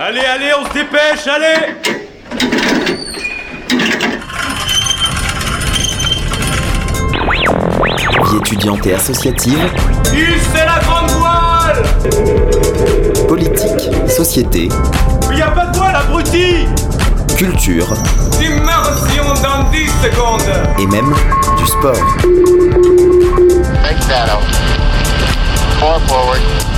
Allez, allez, on se dépêche, allez. Vie étudiante et associative, c'est la grande voile. Politique, société, Il y a pas de voile, abruti. Culture. Immersion dans 10 secondes. Et même du sport. Forward.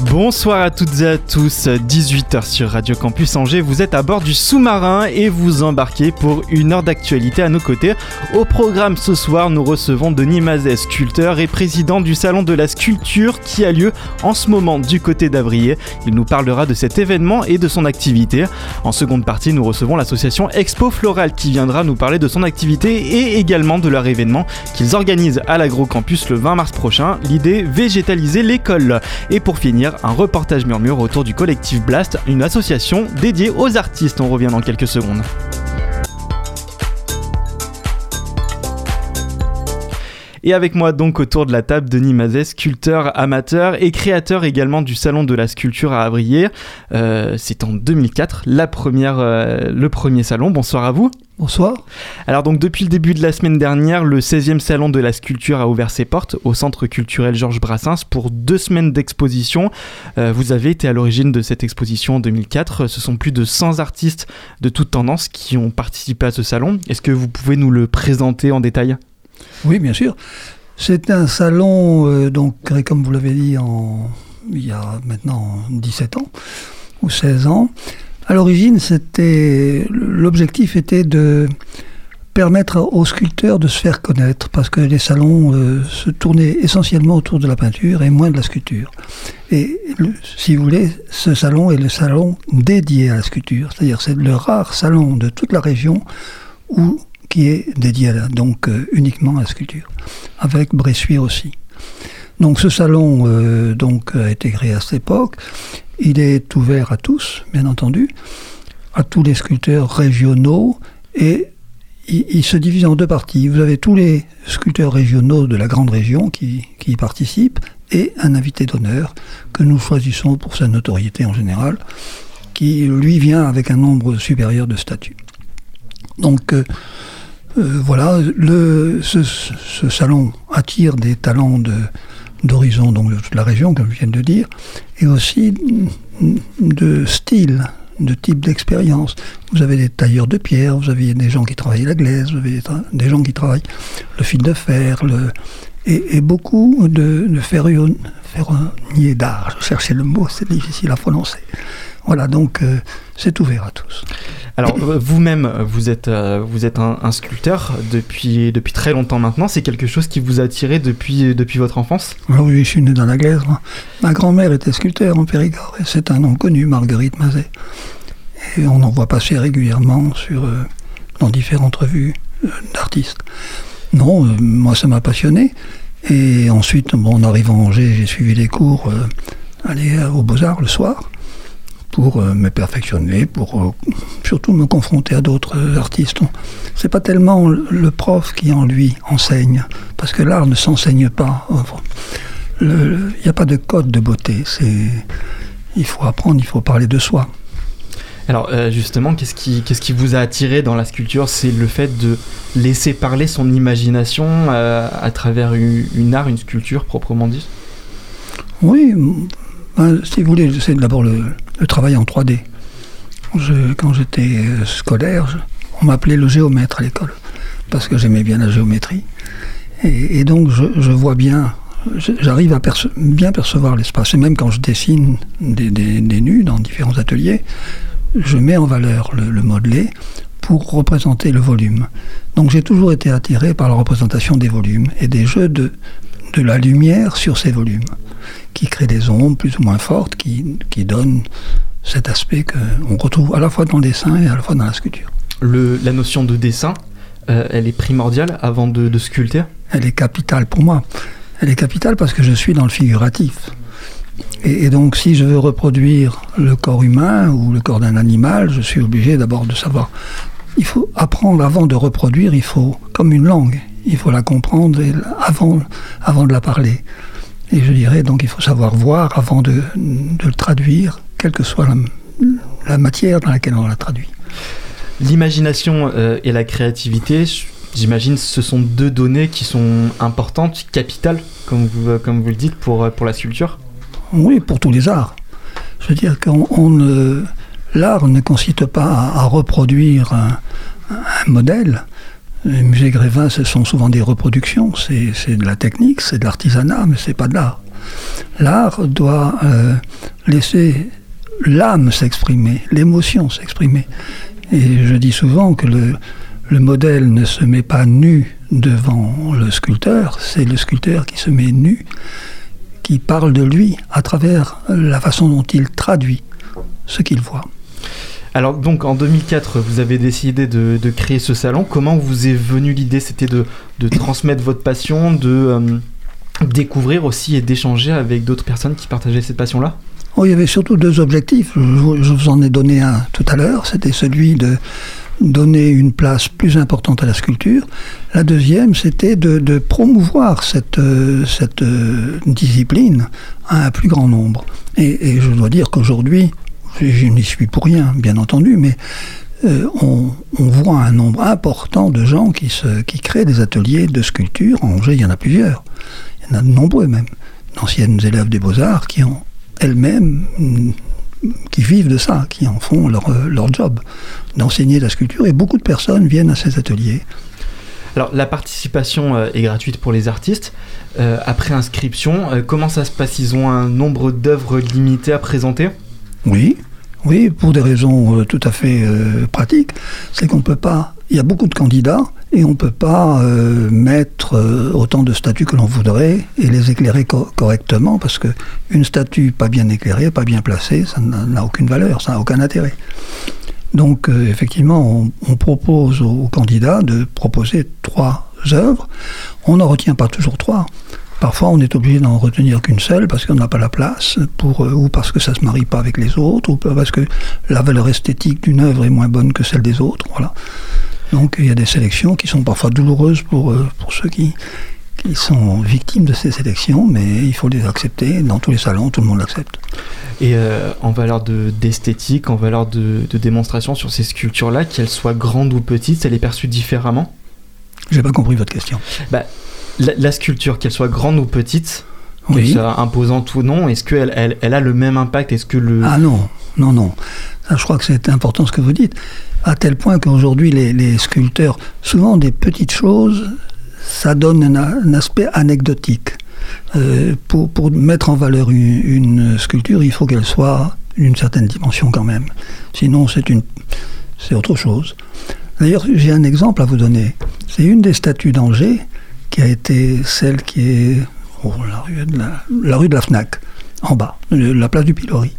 Bonsoir à toutes et à tous, 18h sur Radio Campus Angers, vous êtes à bord du sous-marin et vous embarquez pour une heure d'actualité à nos côtés. Au programme ce soir, nous recevons Denis Mazet, sculpteur et président du Salon de la Sculpture qui a lieu en ce moment du côté d'Avrier. Il nous parlera de cet événement et de son activité. En seconde partie, nous recevons l'association Expo Floral qui viendra nous parler de son activité et également de leur événement qu'ils organisent à l'Agrocampus le 20 mars prochain, l'idée végétaliser l'école. Et pour finir, un reportage murmure autour du collectif Blast, une association dédiée aux artistes. On revient dans quelques secondes. Et avec moi donc autour de la table, Denis Mazet, sculpteur amateur et créateur également du Salon de la Sculpture à Avrier. Euh, C'est en 2004, la première, euh, le premier salon. Bonsoir à vous. Bonsoir. Alors donc depuis le début de la semaine dernière, le 16e salon de la sculpture a ouvert ses portes au centre culturel Georges Brassens pour deux semaines d'exposition. Euh, vous avez été à l'origine de cette exposition en 2004. Ce sont plus de 100 artistes de toutes tendances qui ont participé à ce salon. Est-ce que vous pouvez nous le présenter en détail? Oui, bien sûr. C'est un salon, euh, donc, créé, comme vous l'avez dit, en, il y a maintenant 17 ans ou 16 ans. À l'origine, c'était l'objectif était de permettre aux sculpteurs de se faire connaître, parce que les salons euh, se tournaient essentiellement autour de la peinture et moins de la sculpture. Et si vous voulez, ce salon est le salon dédié à la sculpture, c'est-à-dire c'est le rare salon de toute la région qui est dédié à donc euh, uniquement à la sculpture, avec Bressuire aussi. Donc ce salon euh, a été créé à cette époque. Il est ouvert à tous, bien entendu, à tous les sculpteurs régionaux et il, se divise en deux parties. Vous avez tous les sculpteurs régionaux de la grande région qui, y participent et un invité d'honneur que nous choisissons pour sa notoriété en général, qui lui vient avec un nombre supérieur de statues. Donc euh, euh, voilà, ce salon attire des talents de, d'horizon donc de toute la région, comme je viens de dire, et aussi de style, de type d'expérience. Vous avez des tailleurs de pierre, vous avez des gens qui travaillent la glaise, vous avez des, gens qui travaillent le fil de fer, le, et, beaucoup de, de ferron- ferronniers d'art. Je cherchais le mot, c'est difficile à prononcer. Voilà, donc euh, c'est ouvert à tous. Alors euh, vous-même, vous êtes, euh, vous êtes un, un sculpteur depuis, depuis très longtemps maintenant. C'est quelque chose qui vous a attiré depuis, depuis votre enfance? Ah oui, je suis né dans la glaise. Ma grand-mère était sculpteur en Périgord et c'est un nom connu, Marguerite Mazet. Et on en voit passer régulièrement sur, euh, dans différentes revues d'artistes. Non, moi ça m'a passionné. Et ensuite, bon, en arrivant à Angers, j'ai suivi les cours aller aux Beaux-Arts le soir pour euh, me perfectionner, pour euh, surtout me confronter à d'autres euh, artistes. C'est pas tellement le- prof qui en lui enseigne, parce que l'art ne s'enseigne pas. Il n'y a pas de code de beauté. C'est, il faut apprendre, il faut parler de soi. Alors euh, justement, qu'est-ce qui, qu'est-ce qui vous a attiré dans la sculpture? C'est le fait de laisser parler son imagination euh, à travers une, une art, une sculpture proprement dit Oui, ben, si vous voulez, c'est d'abord le, travail en 3D. Je- quand j'étais euh, scolaire, on m'appelait le géomètre à l'école, parce que j'aimais bien la géométrie. Et, donc, je, vois bien, j'arrive à bien percevoir l'espace. Et même quand je dessine des, nus dans différents ateliers, je mets en valeur le, modelé pour représenter le volume. Donc, j'ai toujours été attiré par la représentation des volumes et des jeux de la lumière sur ces volumes qui créent des ombres plus ou moins fortes, qui, qui donnent cet aspect qu'on retrouve à la fois dans le dessin et à la fois dans la sculpture. Le, la notion de dessin, euh, elle est primordiale avant de, de sculpter? Elle est capitale pour moi. Elle est capitale parce que je suis dans le figuratif. Et, et donc, si je veux reproduire le corps humain ou le corps d'un animal, je suis obligé d'abord de savoir. Il faut apprendre avant de reproduire, il faut, comme une langue, il faut la comprendre avant, avant de la parler. Et je dirais donc il faut savoir voir avant de, de le traduire, quelle que soit la, la, matière dans laquelle on la traduit. L'imagination euh, et la créativité, j'imagine, ce sont deux données qui sont importantes, capitales, comme vous, comme vous le dites, pour, pour la sculpture Oui, pour tous les arts. Je veux dire qu'on l'art ne consiste pas à, reproduire un, modèle. Les musées Grévin, ce sont souvent des reproductions, c'est de la technique, c'est de l'artisanat, mais c'est pas de l'art. L'art doit euh, laisser l'âme s'exprimer, l'émotion s'exprimer. Et je dis souvent que le, le modèle ne se met pas nu devant le sculpteur, c'est le sculpteur qui se met nu qui parle de lui à travers la façon dont il traduit ce qu'il voit. Alors donc en 2004, vous avez décidé de, créer ce salon. Comment vous est venue l'idée? C'était de, transmettre votre passion, de euh, découvrir aussi et d'échanger avec d'autres personnes qui partageaient cette passion-là? Oh, Il y avait surtout deux objectifs. je vous en ai donné un tout à l'heure. C'était celui de donner une place plus importante à la sculpture. La deuxième, c'était de, promouvoir cette, euh, euh, discipline à un plus grand nombre. Et, je dois dire qu'aujourd'hui, je, n'y suis pour rien, bien entendu, mais euh, on, voit un nombre important de gens qui, créent des ateliers de sculpture. En Angers, il y en a plusieurs. Il y en a de nombreux même. D'anciennes élèves des beaux-arts qui ont elles-mêmes qui vivent de ça, qui en font leur, euh, leur job, d'enseigner la sculpture. Et beaucoup de personnes viennent à ces ateliers. Alors la participation euh, est gratuite pour les artistes. Après inscription, comment ça se passe? Ils ont un nombre d'œuvres limité à présenter? Oui, oui, pour des raisons tout à fait pratiques. C'est qu'on ne peut pas il y a beaucoup de candidats et on ne peut pas euh, mettre euh, autant de statues que l'on voudrait et les éclairer correctement parce qu'une statue pas bien éclairée, pas bien placée, ça n'a aucune valeur, ça n'a aucun intérêt. Donc euh, effectivement, on, propose aux, candidats de proposer trois œuvres. On n'en retient pas toujours trois. Parfois, on est obligé d'en retenir qu'une seule parce qu'on n'a pas la place, pour, ou parce que ça ne se marie pas avec les autres, ou parce que la valeur esthétique d'une œuvre est moins bonne que celle des autres. Voilà. Donc il y a des sélections qui sont parfois douloureuses pour, euh, pour ceux qui, qui sont victimes de ces sélections, mais il faut les accepter. Dans tous les salons, tout le monde l'accepte. Et euh, en valeur d'esthétique, en valeur de, de, démonstration sur ces sculptures-là, qu'elles soient grandes ou petites, elle est perçue différemment? J'ai pas compris votre question. Bah, la, sculpture, qu'elle soit grande ou petite, oui. imposante ou non, est-ce qu'elle elle, elle, a le même impact? Est-ce que le... Ah non, non, non. je crois que c'est important ce que vous dites à tel point qu'aujourd'hui les, sculpteurs, souvent des petites choses, ça donne un, aspect anecdotique. Euh, pour, pour, mettre en valeur une, sculpture, il faut qu'elle soit d'une certaine dimension quand même. Sinon, c'est une, c'est autre chose. D'ailleurs, j'ai un exemple à vous donner. C'est une des statues d'Angers qui a été celle qui est oh, la, rue de la, Fnac, en bas, la place du Pilori.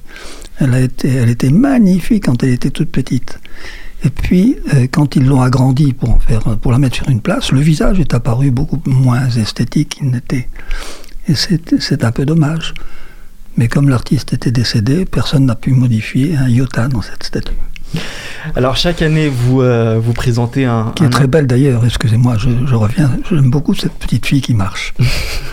Elle, était magnifique quand elle était toute petite. Et puis, euh, quand ils l'ont agrandi pour, pour la mettre sur une place, le visage est apparu beaucoup moins esthétique qu'il n'était. Et c'est un peu dommage. Mais comme l'artiste était décédé, personne n'a pu modifier un iota dans cette statue. Alors chaque année, vous, euh, vous présentez un... Qui est très belle d'ailleurs, excusez-moi, je, reviens, j'aime beaucoup cette petite fille qui marche.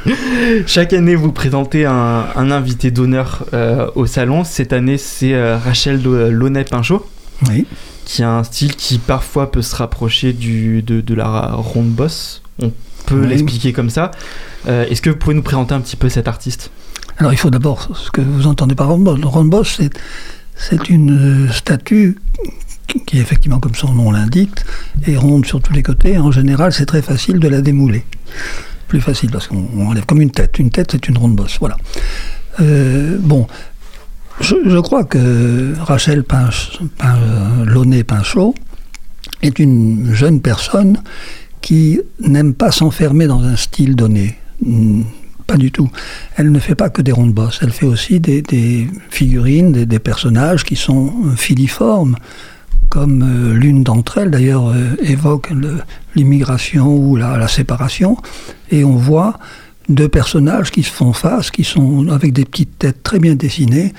chaque année, vous présentez un, invité d'honneur euh, au salon. Cette année, c'est Rachel Launay-Pinchot. Oui qui a un style qui parfois peut se rapprocher du, de, la ronde boss. On peut l'expliquer comme ça. Euh, est-ce que vous pouvez nous présenter un petit peu cet artiste? Alors il faut d'abord, ce que vous entendez par boss, ronde boss c'est une euh, statue qui effectivement, comme son nom l'indique, est ronde sur tous les côtés. En général, c'est très facile de la démouler. Plus facile parce qu'on enlève comme une tête. Une tête, c'est une ronde bosse. Voilà. Euh, bon, je, crois que Rachel Pinch, Pinchot est une jeune personne qui n'aime pas s'enfermer dans un style donné. Pas du tout. Elle ne fait pas que des rondes bosses, elle fait aussi des, figurines, des, personnages qui sont filiformes, comme euh, l'une d'entre elles d'ailleurs euh, évoque l'immigration ou la, séparation, et on voit deux personnages qui se font face, qui sont avec des petites têtes très bien dessinées,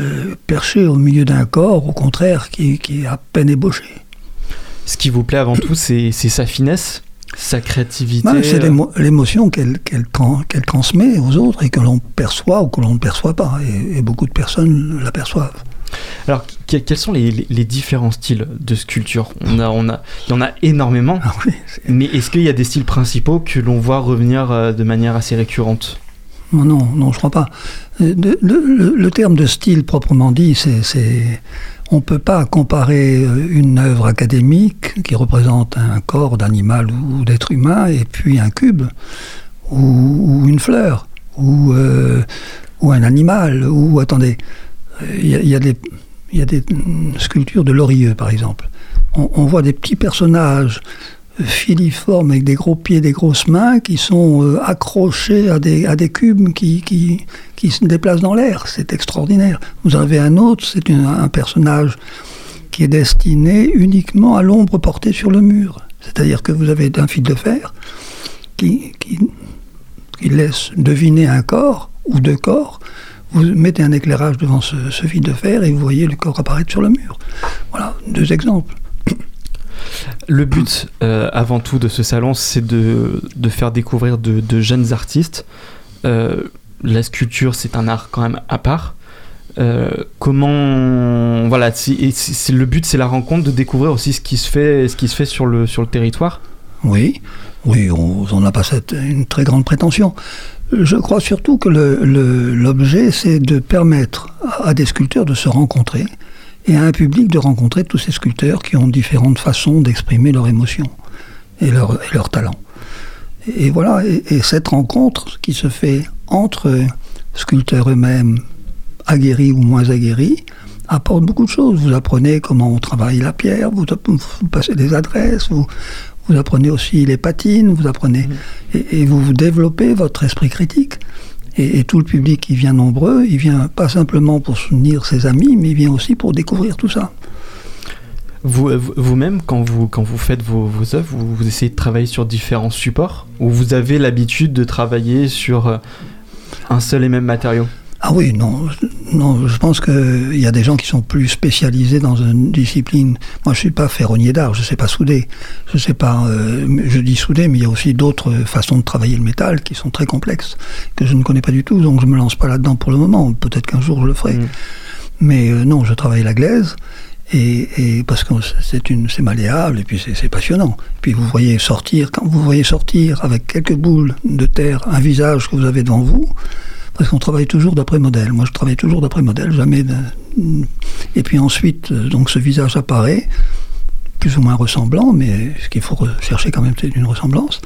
euh, perché au milieu d'un corps, au contraire, qui, est à peine ébauché. ce qui vous plaît avant tout, c'est sa finesse, sa créativité. C'est euh, l'émo- l'émotion qu'elle qu'elle tran- qu'elle transmet aux autres et que l'on perçoit ou que l'on ne perçoit pas. Et, et beaucoup de personnes l'aperçoivent. Alors, que- quels sont les, les- les différents styles de sculpture? On a, on a, Il y en a énormément, Ah oui, mais est-ce qu'il y a des styles principaux que l'on voit revenir euh, de manière assez récurrente? Non, non, non, je crois pas. Euh, le, terme de style proprement dit, c'est, on ne peut pas comparer euh, une œuvre académique qui représente un corps d'animal ou d'être humain et puis un cube ou, une fleur ou, euh, ou un animal ou attendez, il y, a- des y a des sculptures de Lorieux par exemple. On voit des petits personnages filiformes avec des gros pieds, des grosses mains qui sont euh, accrochés à des, cubes qui, se déplacent dans l'air. C'est extraordinaire. Vous avez un autre, c'est un personnage qui est destiné uniquement à l'ombre portée sur le mur. C'est-à-dire que vous avez un fil de fer qui, laisse deviner un corps ou deux corps. Vous mettez un éclairage devant ce fil de fer et vous voyez le corps apparaître sur le mur. Voilà, deux exemples. Le but, euh, avant tout, de ce salon, c'est de, de faire découvrir de, jeunes artistes. Euh, la sculpture, c'est un art quand même à part. Euh, comment voilà c'est- le but c'est la rencontre de découvrir aussi ce qui se fait ce qui se fait sur le sur le territoire Oui, oui, on n'a pas cette, une très grande prétention. Je crois surtout que l'objet, c'est de permettre à des sculpteurs de se rencontrer et à un public de rencontrer tous ces sculpteurs qui ont différentes façons d'exprimer leur émotion et leur, et leur talent. Et, et voilà, et, et cette rencontre qui se fait entre sculpteurs eux-mêmes, aguerris ou moins aguerris, apporte beaucoup de choses. Vous apprenez comment on travaille la pierre, vous, vous passez des adresses, vous, vous apprenez aussi les patines, vous apprenez et, et vous, vous développez votre esprit critique. Et, tout le public qui vient nombreux, il vient pas simplement pour soutenir ses amis, mais il vient aussi pour découvrir tout ça. vous vous- vous-même quand vous faites vos, vos œuvres vous, vous essayez de travailler sur différents supports ou vous avez l'habitude de travailler sur euh, un seul et même matériau? Ah oui, non, non, je pense qu'il y a des gens qui sont plus spécialisés dans une discipline. Moi, je suis pas ferronnier d'art, je sais pas souder. Je sais pas, euh, je dis souder, mais il y a aussi d'autres façons de travailler le métal qui sont très complexes, que je ne connais pas du tout, donc je me lance pas là-dedans pour le moment. Peut-être qu'un jour je le ferai. Mm. Mais euh, non, je travaille la glaise. Et, et parce que c'est une c'est malléable et puis c'est c'est passionnant. Puis vous voyez sortir quand vous voyez sortir avec quelques boules de terre un visage que vous avez devant vous, parce qu'on travaille toujours d'après modèle. Moi, je travaille toujours d'après modèle, jamais. Et puis ensuite, euh, donc ce visage apparaît, plus ou moins ressemblant, mais ce qu'il faut chercher quand même, c'est une ressemblance.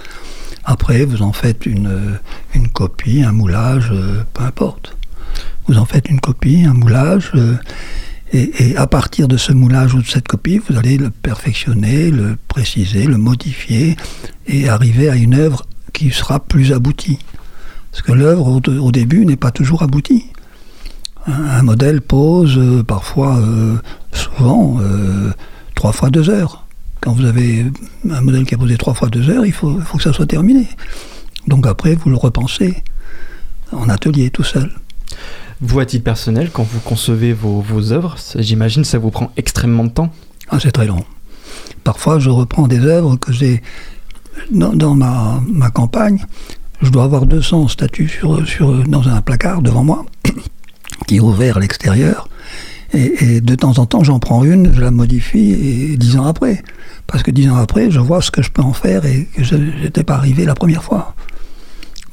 Après, vous en faites une, euh, copie, un moulage, euh, peu importe. Vous en faites une copie, un moulage, et à partir de ce moulage ou de cette copie, vous allez le perfectionner, le préciser, le modifier, et arriver à une œuvre qui sera plus aboutie. Parce que l'œuvre, au, début, n'est pas toujours aboutie. Un, un modèle pose euh, parfois, euh, souvent, euh, trois fois deux heures. Quand vous avez un modèle qui a posé trois fois deux heures, il faut, que ça soit terminé. Donc après, vous le repensez en atelier tout seul. vous à titre personnel quand vous concevez vos, vos œuvres j'imagine ça vous prend extrêmement de temps Ah, c'est très long. Parfois, je reprends des œuvres que j'ai dans, dans ma, ma campagne. Je dois avoir 200 statues sur, dans un placard devant moi, qui est ouvert à l'extérieur. Et, de temps en temps, j'en prends une, je la modifie, et dix ans après. Parce que dix ans après, je vois ce que je peux en faire et que je n'étais pas arrivé la première fois.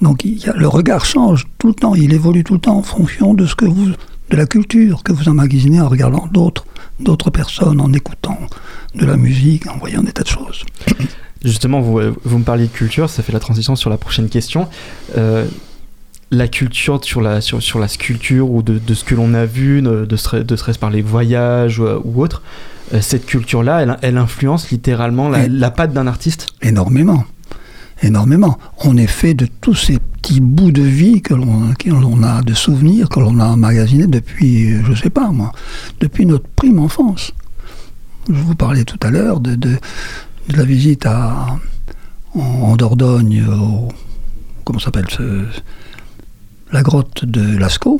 Donc le regard change tout le temps, il évolue tout le temps en fonction de ce que vous, de la culture que vous emmagasinez en regardant d'autres, d'autres personnes, en écoutant de la musique, en voyant des tas de choses. Justement, vous, vous me parliez de culture, ça fait la transition sur la prochaine question. Euh, la culture sur la, sur, sur la sculpture ou de, de ce que l'on a vu, de, de, serait- de serait-ce par les voyages ou, ou autre, euh, cette culture-là, elle, elle influence littéralement la, patte d'un artiste? Énormément. Énormément. On est fait de tous ces petits bouts de vie que l'on que l'on a, de souvenirs que l'on a emmagasinés depuis, je sais pas moi, depuis notre prime enfance. Je vous parlais tout à l'heure de, de, de la visite à, en, en Dordogne, au, comment s'appelle la grotte de Lascaux,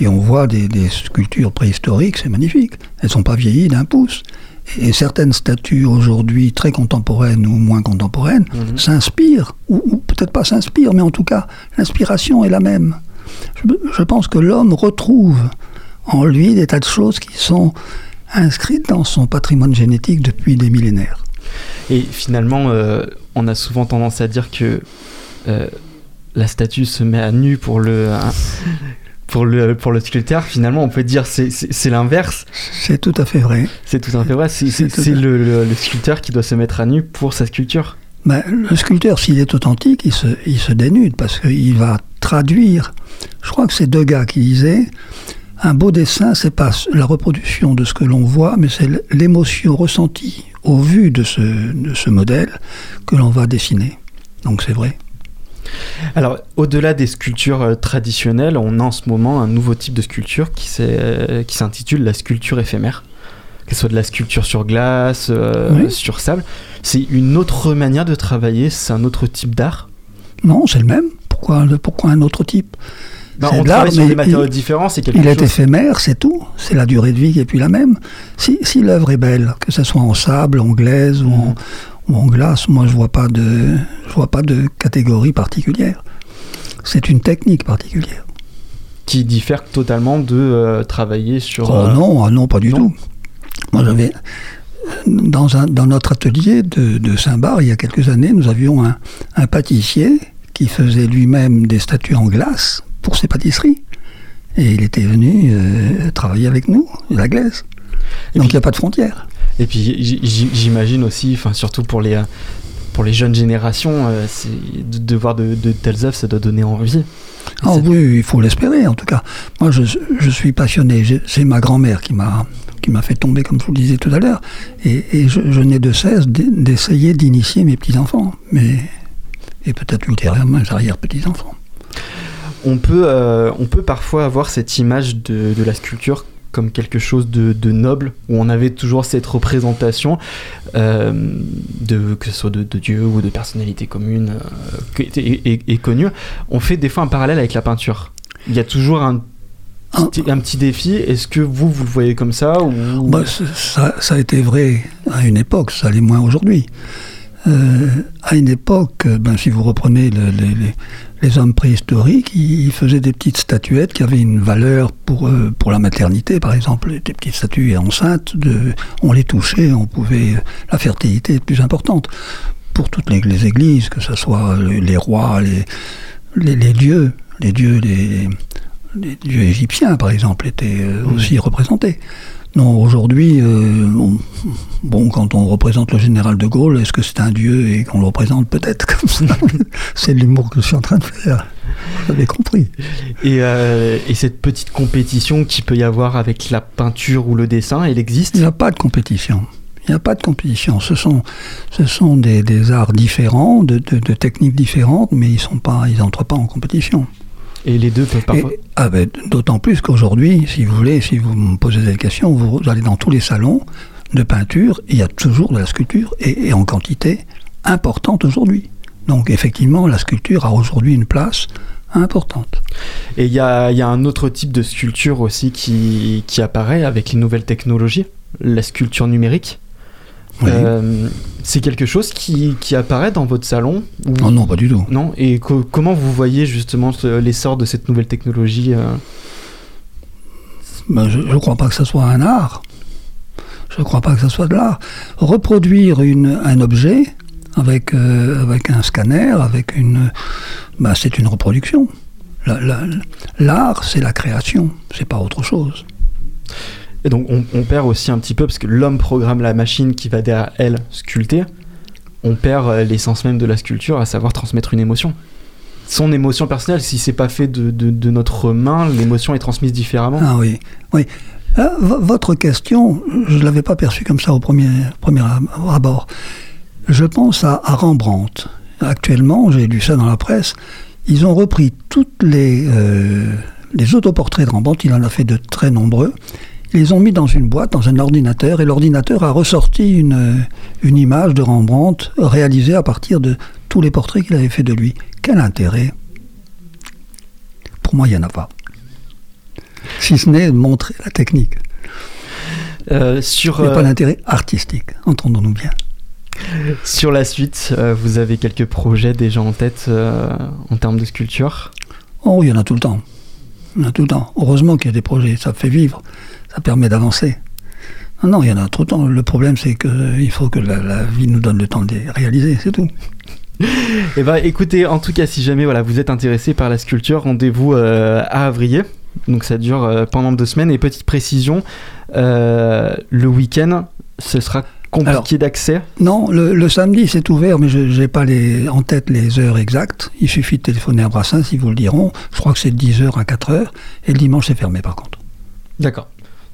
et on voit des, des sculptures préhistoriques, c'est magnifique. Elles sont pas vieillies d'un pouce. Et certaines statues aujourd'hui très contemporaines ou moins contemporaines Mhm. s'inspirent, ou, ou peut-être pas s'inspirent, mais en tout cas, l'inspiration est la même. Je, je pense que l'homme retrouve en lui des tas de choses qui sont inscrites dans son patrimoine génétique depuis des millénaires. Et finalement, euh, on a souvent tendance à dire que euh, la statue se met à nu pour le, hein, pour le, pour le sculpteur. Finalement, on peut dire c'est c'est c'est l'inverse. C'est tout à fait vrai. C'est tout à fait vrai. C'est le, le- le sculpteur qui doit se mettre à nu pour sa sculpture. Ben, le sculpteur, s'il est authentique, il se, il se dénude parce qu'il va traduire. Je crois que c'est Degas qui disait un beau dessin, c'est pas la reproduction de ce que l'on voit, mais c'est l'émotion ressentie au vu de ce, de ce modèle que l'on va dessiner. Donc c'est vrai. Alors, au-delà des sculptures euh, traditionnelles, on a en ce moment un nouveau type de sculpture qui euh, qui s'intitule la sculpture éphémère. Que ce soit de la sculpture sur glace, euh, Oui. sur sable. C'est une autre manière de travailler, c'est un autre type d'art? Non, c'est le même. Pourquoi, pourquoi un autre type? On travaille sur des matériaux il- différents, c'est quelque Il est chose. éphémère, c'est tout. C'est la durée de vie qui est plus la même. Si, si l'œuvre est belle, que ce soit en sable, en glaise ou, en, ou en glace, moi je vois pas de, je vois pas de catégorie particulière. C'est une technique particulière. qui diffère totalement de euh, travailler sur. Oh euh, non, ah non, pas du non. tout. Moi j'avais dans, un, dans notre atelier de, de Saint-Bar, il y a quelques années, nous avions un, un pâtissier qui faisait lui-même des statues en glace pour ses pâtisseries. Et il était venu euh, travailler avec nous, la glaise. Et Donc il n'y a pas de frontière. Et puis j'imagine aussi, enfin surtout pour les pour les jeunes générations, euh, de, de voir de, de telles œuvres, ça doit donner envie. Ah oui, il faut l'espérer en tout cas. Moi je, je suis passionné. C'est ma grand-mère qui m'a qui m'a fait tomber, comme je vous le disais tout à l'heure. Et, et je, je n'ai de cesse d'e- d'essayer d'initier mes petits-enfants. Mais, et peut-être ultérieurement mes arrière-petits-enfants. On peut euh, on peut parfois avoir cette image de, la sculpture comme quelque chose de, noble, où on avait toujours cette représentation euh, de que ce soit de, Dieu ou de personnalité commune euh, est connue. On fait des fois un parallèle avec la peinture. Il y a toujours un petit, un petit défi. Est-ce que vous vous le voyez comme ça ou Bah, ça, ça a été vrai à une époque, ça l'est moins aujourd'hui. Euh, à une époque, euh, ben, si vous reprenez le- les, les- les hommes préhistoriques, ils, faisaient des petites statuettes qui avaient une valeur pour, euh, pour la maternité, par exemple, des petites statues enceintes, de, on les touchait, on pouvait, la fertilité est plus importante. Pour toutes les, les églises, que ce soit les, les rois, les, les, dieux, les dieux, les, dieux égyptiens, par exemple, étaient aussi représentés. Non, aujourd'hui, euh, on- bon, quand on représente le général de Gaulle, est-ce que c'est un dieu et qu'on le représente peut-être comme ça C'est l'humour que je suis en train de faire. Vous avez compris. Et, euh, et cette petite compétition qu'il peut y avoir avec la peinture ou le dessin, elle existe? Il n'y a pas de compétition. Il n'y a pas de compétition. Ce sont, ce sont des, des arts différents, de, de- de techniques différentes, mais ils sont pas, ils n'entrent pas en compétition. Et les deux peuvent parfois. Et- ah ben, D'autant plus qu'aujourd'hui, si vous voulez, si vous me posez des questions, vous allez dans tous les salons de peinture, il y a toujours de la sculpture, et, et en quantité importante aujourd'hui. Donc effectivement, la sculpture a aujourd'hui une place importante. Et il y y a un autre type de sculpture aussi qui, qui apparaît avec les nouvelles technologies, la sculpture numérique. Oui. Euh, c'est quelque chose qui, qui apparaît dans votre salon ou- Non, non, pas du tout. Non Et co- comment vous voyez justement l'essor de cette nouvelle technologie euh Ben, je ne crois pas que ce soit un art. Je ne crois pas que ce soit de l'art. Reproduire une, un objet avec, euh, avec un scanner, avec une, ben, c'est une reproduction. La- la- L'art, c'est la création, c'est pas autre chose. Et donc on, perd aussi un petit peu, parce que l'homme programme la machine qui va derrière elle sculpter, on perd euh, l'essence même de la sculpture, à savoir transmettre une émotion. Son émotion personnelle, si c'est pas fait de, notre main, l'émotion est transmise différemment. Ah oui, oui. Vo- votre question, je ne l'avais pas perçue comme ça au premier, premier ab- abord. Je pense à, à Rembrandt. Actuellement, j'ai lu ça dans la presse, ils ont repris toutes les, euh, les autoportraits de Rembrandt, il en a fait de très nombreux, ils les ont mis dans une boîte, dans un ordinateur, et l'ordinateur a ressorti une, une image de Rembrandt réalisée à partir de tous les portraits qu'il avait fait de lui. Quel intérêt Pour moi, il n'y en a pas. Si ce n'est de montrer la technique. Euh, sur, Il n'y a euh, pas d'intérêt artistique, entendons-nous bien. sur la suite, euh, vous avez quelques projets déjà en tête euh, en termes de sculpture? Oh, il y en a tout le temps. Il y en a tout le temps. Heureusement qu'il y a des projets, ça fait vivre, ça permet d'avancer. Non, non, il y en a tout le temps. Le problème, c'est qu'il faut que la, la vie nous donne le temps de les réaliser, c'est tout. Eh ben, écoutez, en tout cas, si jamais voilà, vous êtes intéressé par la sculpture, rendez-vous euh, à Avrier. Donc ça dure euh, pendant deux semaines. Et petite précision, euh, le week-end, ce sera compliqué d'accès? Non, le, le samedi, c'est ouvert, mais je n'ai pas les, en tête les heures exactes. Il suffit de téléphoner à Brassens, ils vous le diront. Je crois que c'est de 10h à 4h. Et le dimanche, c'est fermé, par contre. D'accord.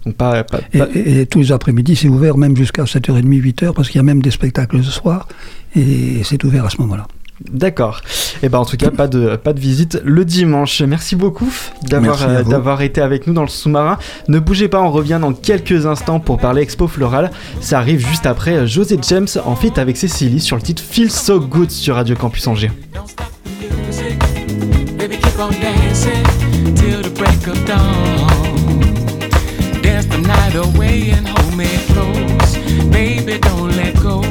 Donc pas, pas- Et, pas- et- et tous les après-midi, c'est ouvert même jusqu'à 7h30, 8h, parce qu'il y a même des spectacles le soir. Et c'est ouvert à ce moment-là. D'accord. Et ben en tout cas, pas de, pas de visite le dimanche. Merci beaucoup d'avoir euh, d'avoir été avec nous dans le sous-marin. Ne bougez pas, on revient dans quelques instants pour parler Expo Floral. Ça arrive juste après euh, José James en feat avec Cécilie sur le titre Feel So Good sur Radio Campus Angers. Night away and hold me close. Baby, don't let go.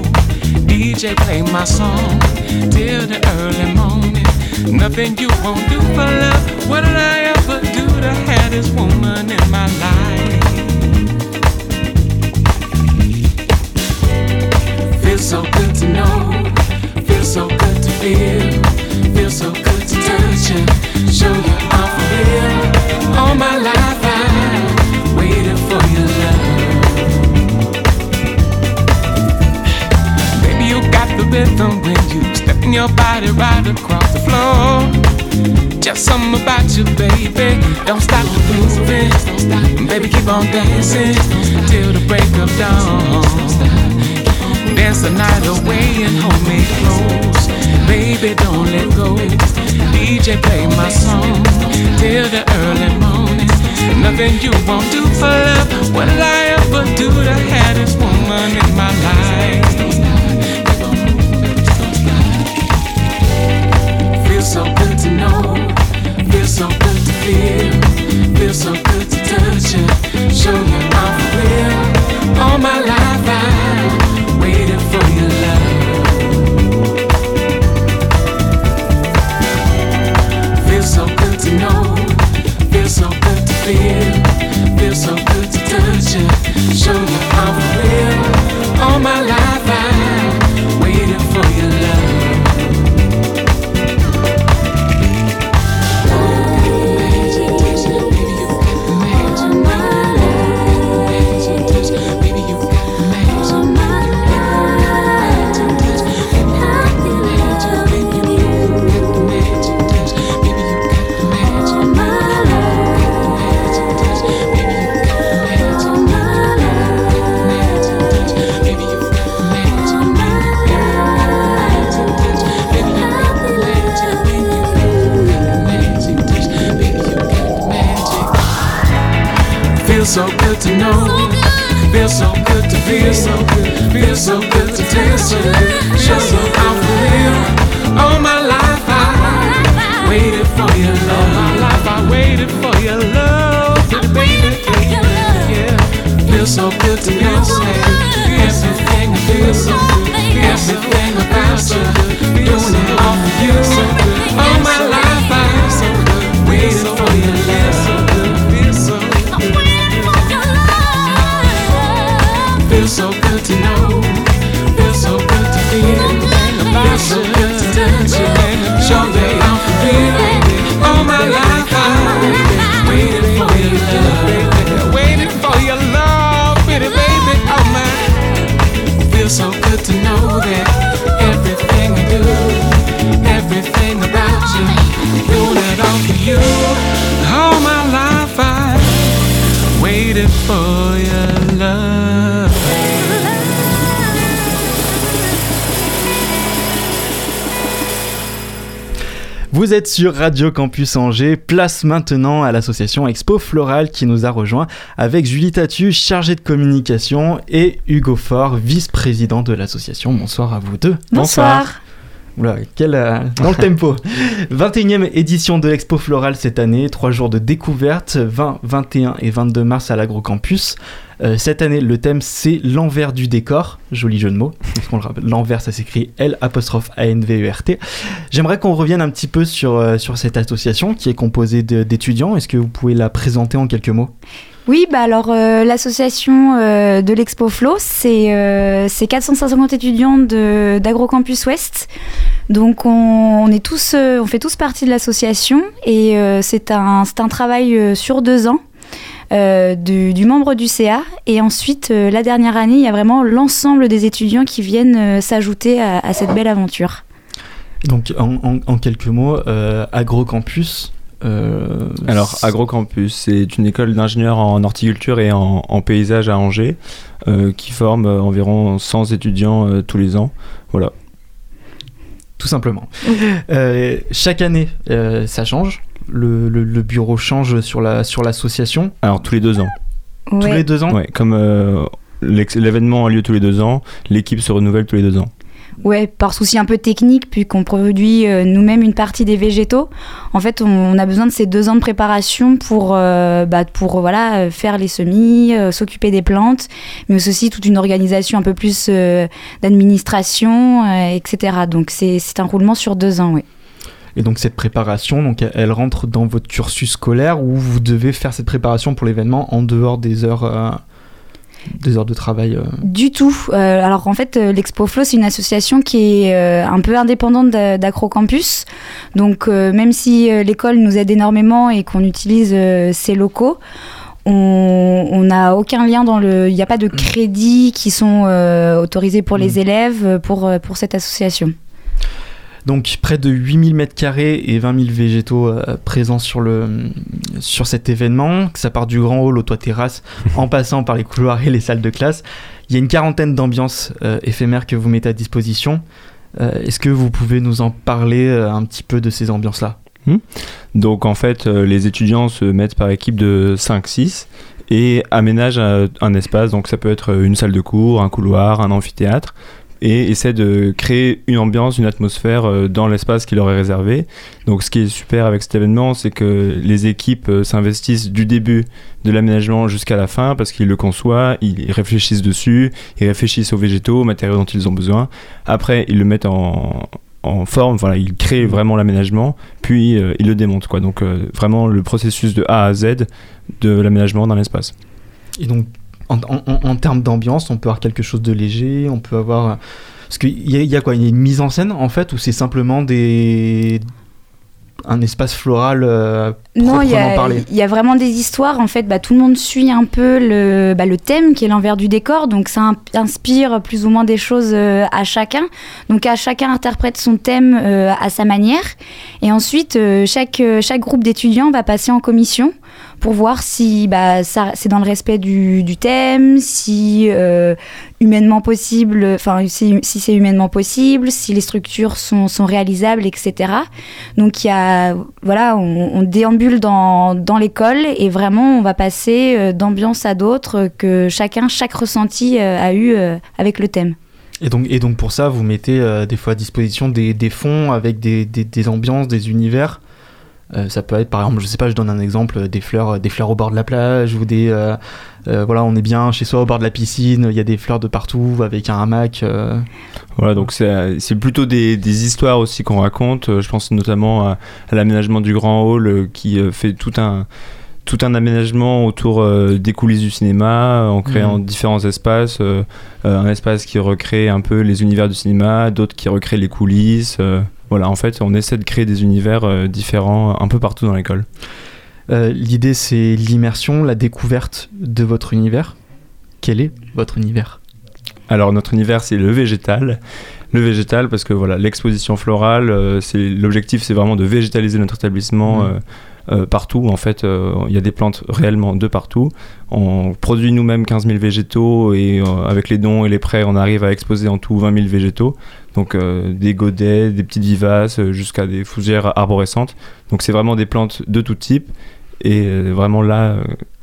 DJ, play my song till the early morning. Nothing you won't do for love. What did I ever do to have this woman in my life? Feels so good to know. Feels so good to feel. Feels so good to touch you. Show you I'm real. All my life rhythm when you step in your body right across the floor. Just something about you, baby. Don't stop moving. Baby, keep on dancing till the break of dawn. Dance the night away and hold me close. Baby, don't let go. DJ, play my song till the early morning. Nothing you won't do for love. What did I ever do to have this woman in my life? Feels so good to touch you. Show you I'm. All my life about you, doing it all for you. All my life I waited for your love. Vous êtes sur Radio Campus Angers, place maintenant à l'association Expo Floral qui nous a rejoint avec Julie Tatu, chargée de communication, et Hugo Faure, vice-président de l'association. Bonsoir à vous deux. Bonsoir. Oula, quel, euh, dans le tempo. 21e édition de l'Expo Floral cette année, trois jours de découverte, 20, 21 et 22 mars à l'Agrocampus. Euh, cette année, le thème c'est l'envers du décor. Joli jeu de mots. L'envers, ça s'écrit L apostrophe A N V E R T. J'aimerais qu'on revienne un petit peu sur, euh, sur cette association qui est composée d'étudiants. Est-ce que vous pouvez la présenter en quelques mots? Oui, bah alors euh, l'association de l'Expo Flow, c'est euh, c'est 450 étudiants d'AgroCampus Ouest. Donc on, est tous, on fait tous partie de l'association et c'est un, un travail sur deux ans. Euh, du, du membre du CA et ensuite euh, la dernière année il y a vraiment l'ensemble des étudiants qui viennent euh, s'ajouter à, à cette belle aventure. Donc en, en- en quelques mots, euh, AgroCampus. euh, Alors, AgroCampus, c'est une école d'ingénieurs en horticulture et en, en paysage à Angers euh, qui forme euh, environ 100 étudiants euh, tous les ans. Voilà. tout simplement. Euh, chaque année, euh, ça change. Le, le- le bureau change sur la sur l'association Alors, tous les deux ans. tous les deux ans. Ouais, comme euh, l'événement a lieu tous les deux ans, l'équipe se renouvelle tous les deux ans. Ouais, par souci un peu technique, puisqu'on produit euh, nous-mêmes une partie des végétaux. En fait, on, on a besoin de ces deux ans de préparation pour, euh, bah, pour voilà, faire les semis, euh, s'occuper des plantes, mais aussi toute une organisation un peu plus euh, d'administration, euh, etc. Donc c'est c'est un roulement sur deux ans, oui. Et donc cette préparation, donc elle- rentre dans votre cursus scolaire où vous devez faire cette préparation pour l'événement en dehors des heures euh, des heures de travail. euh. Du tout. Euh, alors en fait, l'Expo Flow, c'est une association qui est euh, un peu indépendante d'a- d'AcroCampus. Donc même si l'école nous aide énormément et qu'on utilise ses locaux, on n'a aucun lien dans le... Il n'y a pas de crédits qui sont autorisés pour les Mm. élèves euh, pour, pour cette association. Donc près de 8000 mètres carrés et 20 000 végétaux euh, présents sur, le, sur cet événement, que ça part du grand hall au toit terrasse en passant par les couloirs et les salles de classe. Il y a une quarantaine d'ambiances euh, éphémères que vous mettez à disposition. Euh, Est-ce que vous pouvez nous en parler un petit peu de ces ambiances-là? Donc en fait, les étudiants se mettent par équipe de 5-6 et aménagent un espace. Donc ça peut être une salle de cours, un couloir, un amphithéâtre et essaient de créer une ambiance, une atmosphère euh, dans l'espace qui leur est réservé. Donc ce qui est super avec cet événement, c'est que les équipes euh, s'investissent du début de l'aménagement jusqu'à la fin parce qu'ils le conçoivent, ils réfléchissent dessus, ils réfléchissent aux végétaux, aux matériaux dont ils ont besoin. Après, ils le mettent en, forme, voilà, ils créent vraiment l'aménagement, puis euh, ils le démontent. Donc euh, vraiment le processus de A à Z de l'aménagement dans l'espace. Et donc, en, en- en- en termes d'ambiance, on peut avoir quelque chose de léger, on peut avoir... Parce qu'il y, a- il y a quoi Il y a une mise en scène, en fait, ou c'est simplement des... un espace floral euh, Non, il y, a- y vraiment des histoires. En fait, bah, tout le monde suit un peu le, bah, le thème qui est l'envers du décor. Donc, ça in- inspire plus ou moins des choses euh, à chacun. Donc, à chacun interprète son thème euh, à sa manière. Et ensuite, euh, chaque, euh, chaque groupe d'étudiants va passer en commission pour voir si bah, c'est dans le respect du, thème, si euh, humainement possible, enfin si, si c'est humainement possible, si les structures sont, sont réalisables, etc. Donc il y a, voilà, on, déambule dans, dans l'école et vraiment on va passer euh, d'ambiance à d'autres que chacun, chaque ressenti euh, a eu avec le thème. Et donc, et donc pour ça, vous mettez des fois à disposition des, fonds avec des, des ambiances, des univers. Euh, ça peut être par exemple, je sais pas, je donne un exemple, euh, des fleurs, des fleurs au bord de la plage ou des, euh, euh, voilà, on est bien chez soi au bord de la piscine, il y a des fleurs de partout avec un hamac. euh. Voilà, donc c'est plutôt des, des histoires aussi qu'on raconte. Euh, Je pense notamment à, à l'aménagement du grand hall euh, qui euh, fait tout un tout un aménagement autour euh, des coulisses du cinéma, euh, en créant Mhm. différents espaces, euh, euh, un espace qui recrée un peu les univers du cinéma, d'autres qui recréent les coulisses. Voilà, en fait, on essaie de créer des univers euh, différents un peu partout dans l'école. Euh, L'idée, c'est l'immersion, la découverte de votre univers. Quel est votre univers? Alors notre univers c'est le végétal. Le végétal parce que voilà l'exposition florale, euh, c'est l'objectif c'est vraiment de végétaliser notre établissement euh, euh, partout. En fait, il y a des plantes réellement de partout. On produit nous-mêmes 15 000 végétaux et avec les dons et les prêts, on arrive à exposer en tout 20 000 végétaux. Donc euh, des godets, des petites vivaces euh, jusqu'à des fougères arborescentes. Donc c'est vraiment des plantes de tout type et euh, vraiment là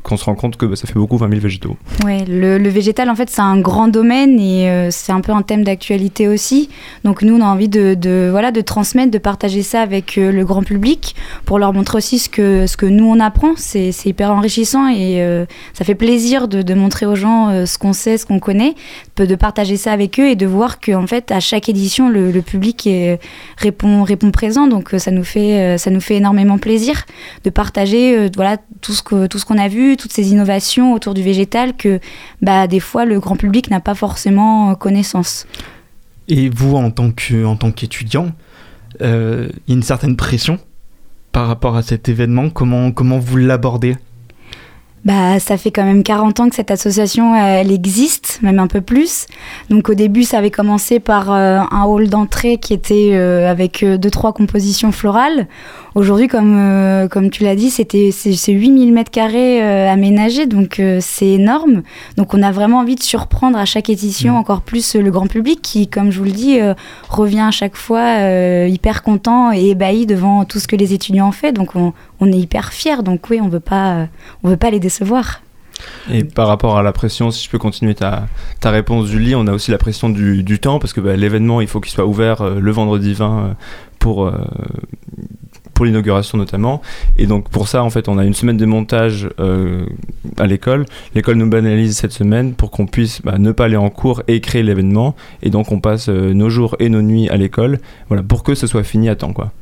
qu'on se rend compte que bah, ça fait beaucoup 20 000 végétaux. Ouais, le, végétal, en fait, c'est un grand domaine et euh, c'est un peu un thème d'actualité aussi. Donc nous, on a envie de, voilà, de transmettre, de partager ça avec euh, le grand public pour leur montrer aussi ce que, ce que nous, on apprend. C'est hyper enrichissant et euh, ça fait plaisir de, montrer aux gens ce qu'on sait, ce qu'on connaît, de partager ça avec eux et de voir qu'en fait, à chaque édition, le, public est, répond, répond présent. Donc ça nous fait, ça nous fait énormément plaisir de partager voilà, tout ce qu'on a vu, toutes ces innovations autour du végétal que bah, des fois le grand public n'a pas forcément euh, connaissance. Et vous, en tant qu'étudiant, euh, il y a une certaine pression par rapport à cet événement. Comment, comment vous l'abordez? Bah, ça fait quand même 40 ans que cette association, elle existe, même un peu plus. Donc au début, ça avait commencé par euh, un hall d'entrée qui était euh, avec deux trois compositions florales. Aujourd'hui, comme euh, comme tu l'as dit, c'était c'est c'est 8000 mètres carrés euh, aménagés, donc euh, c'est énorme. Donc on a vraiment envie de surprendre à chaque édition Mhm. encore plus le grand public qui, comme je vous le dis, revient à chaque fois hyper content et ébahi devant tout ce que les étudiants ont fait. Donc on, on est hyper fiers. Donc oui, on veut pas on veut pas les décevoir. Et par rapport à la pression, si je peux continuer ta, ta réponse, Julie, on a aussi la pression du, du temps, parce que bah, l'événement, il faut qu'il soit ouvert euh, le vendredi 20 euh, pour, euh, pour l'inauguration notamment. Et donc pour ça, en fait, on a une semaine de montage euh, à l'école. L'école nous banalise cette semaine pour qu'on puisse bah, ne pas aller en cours et créer l'événement. Et donc on passe euh, nos jours et nos nuits à l'école, voilà, pour que ce soit fini à temps, quoi.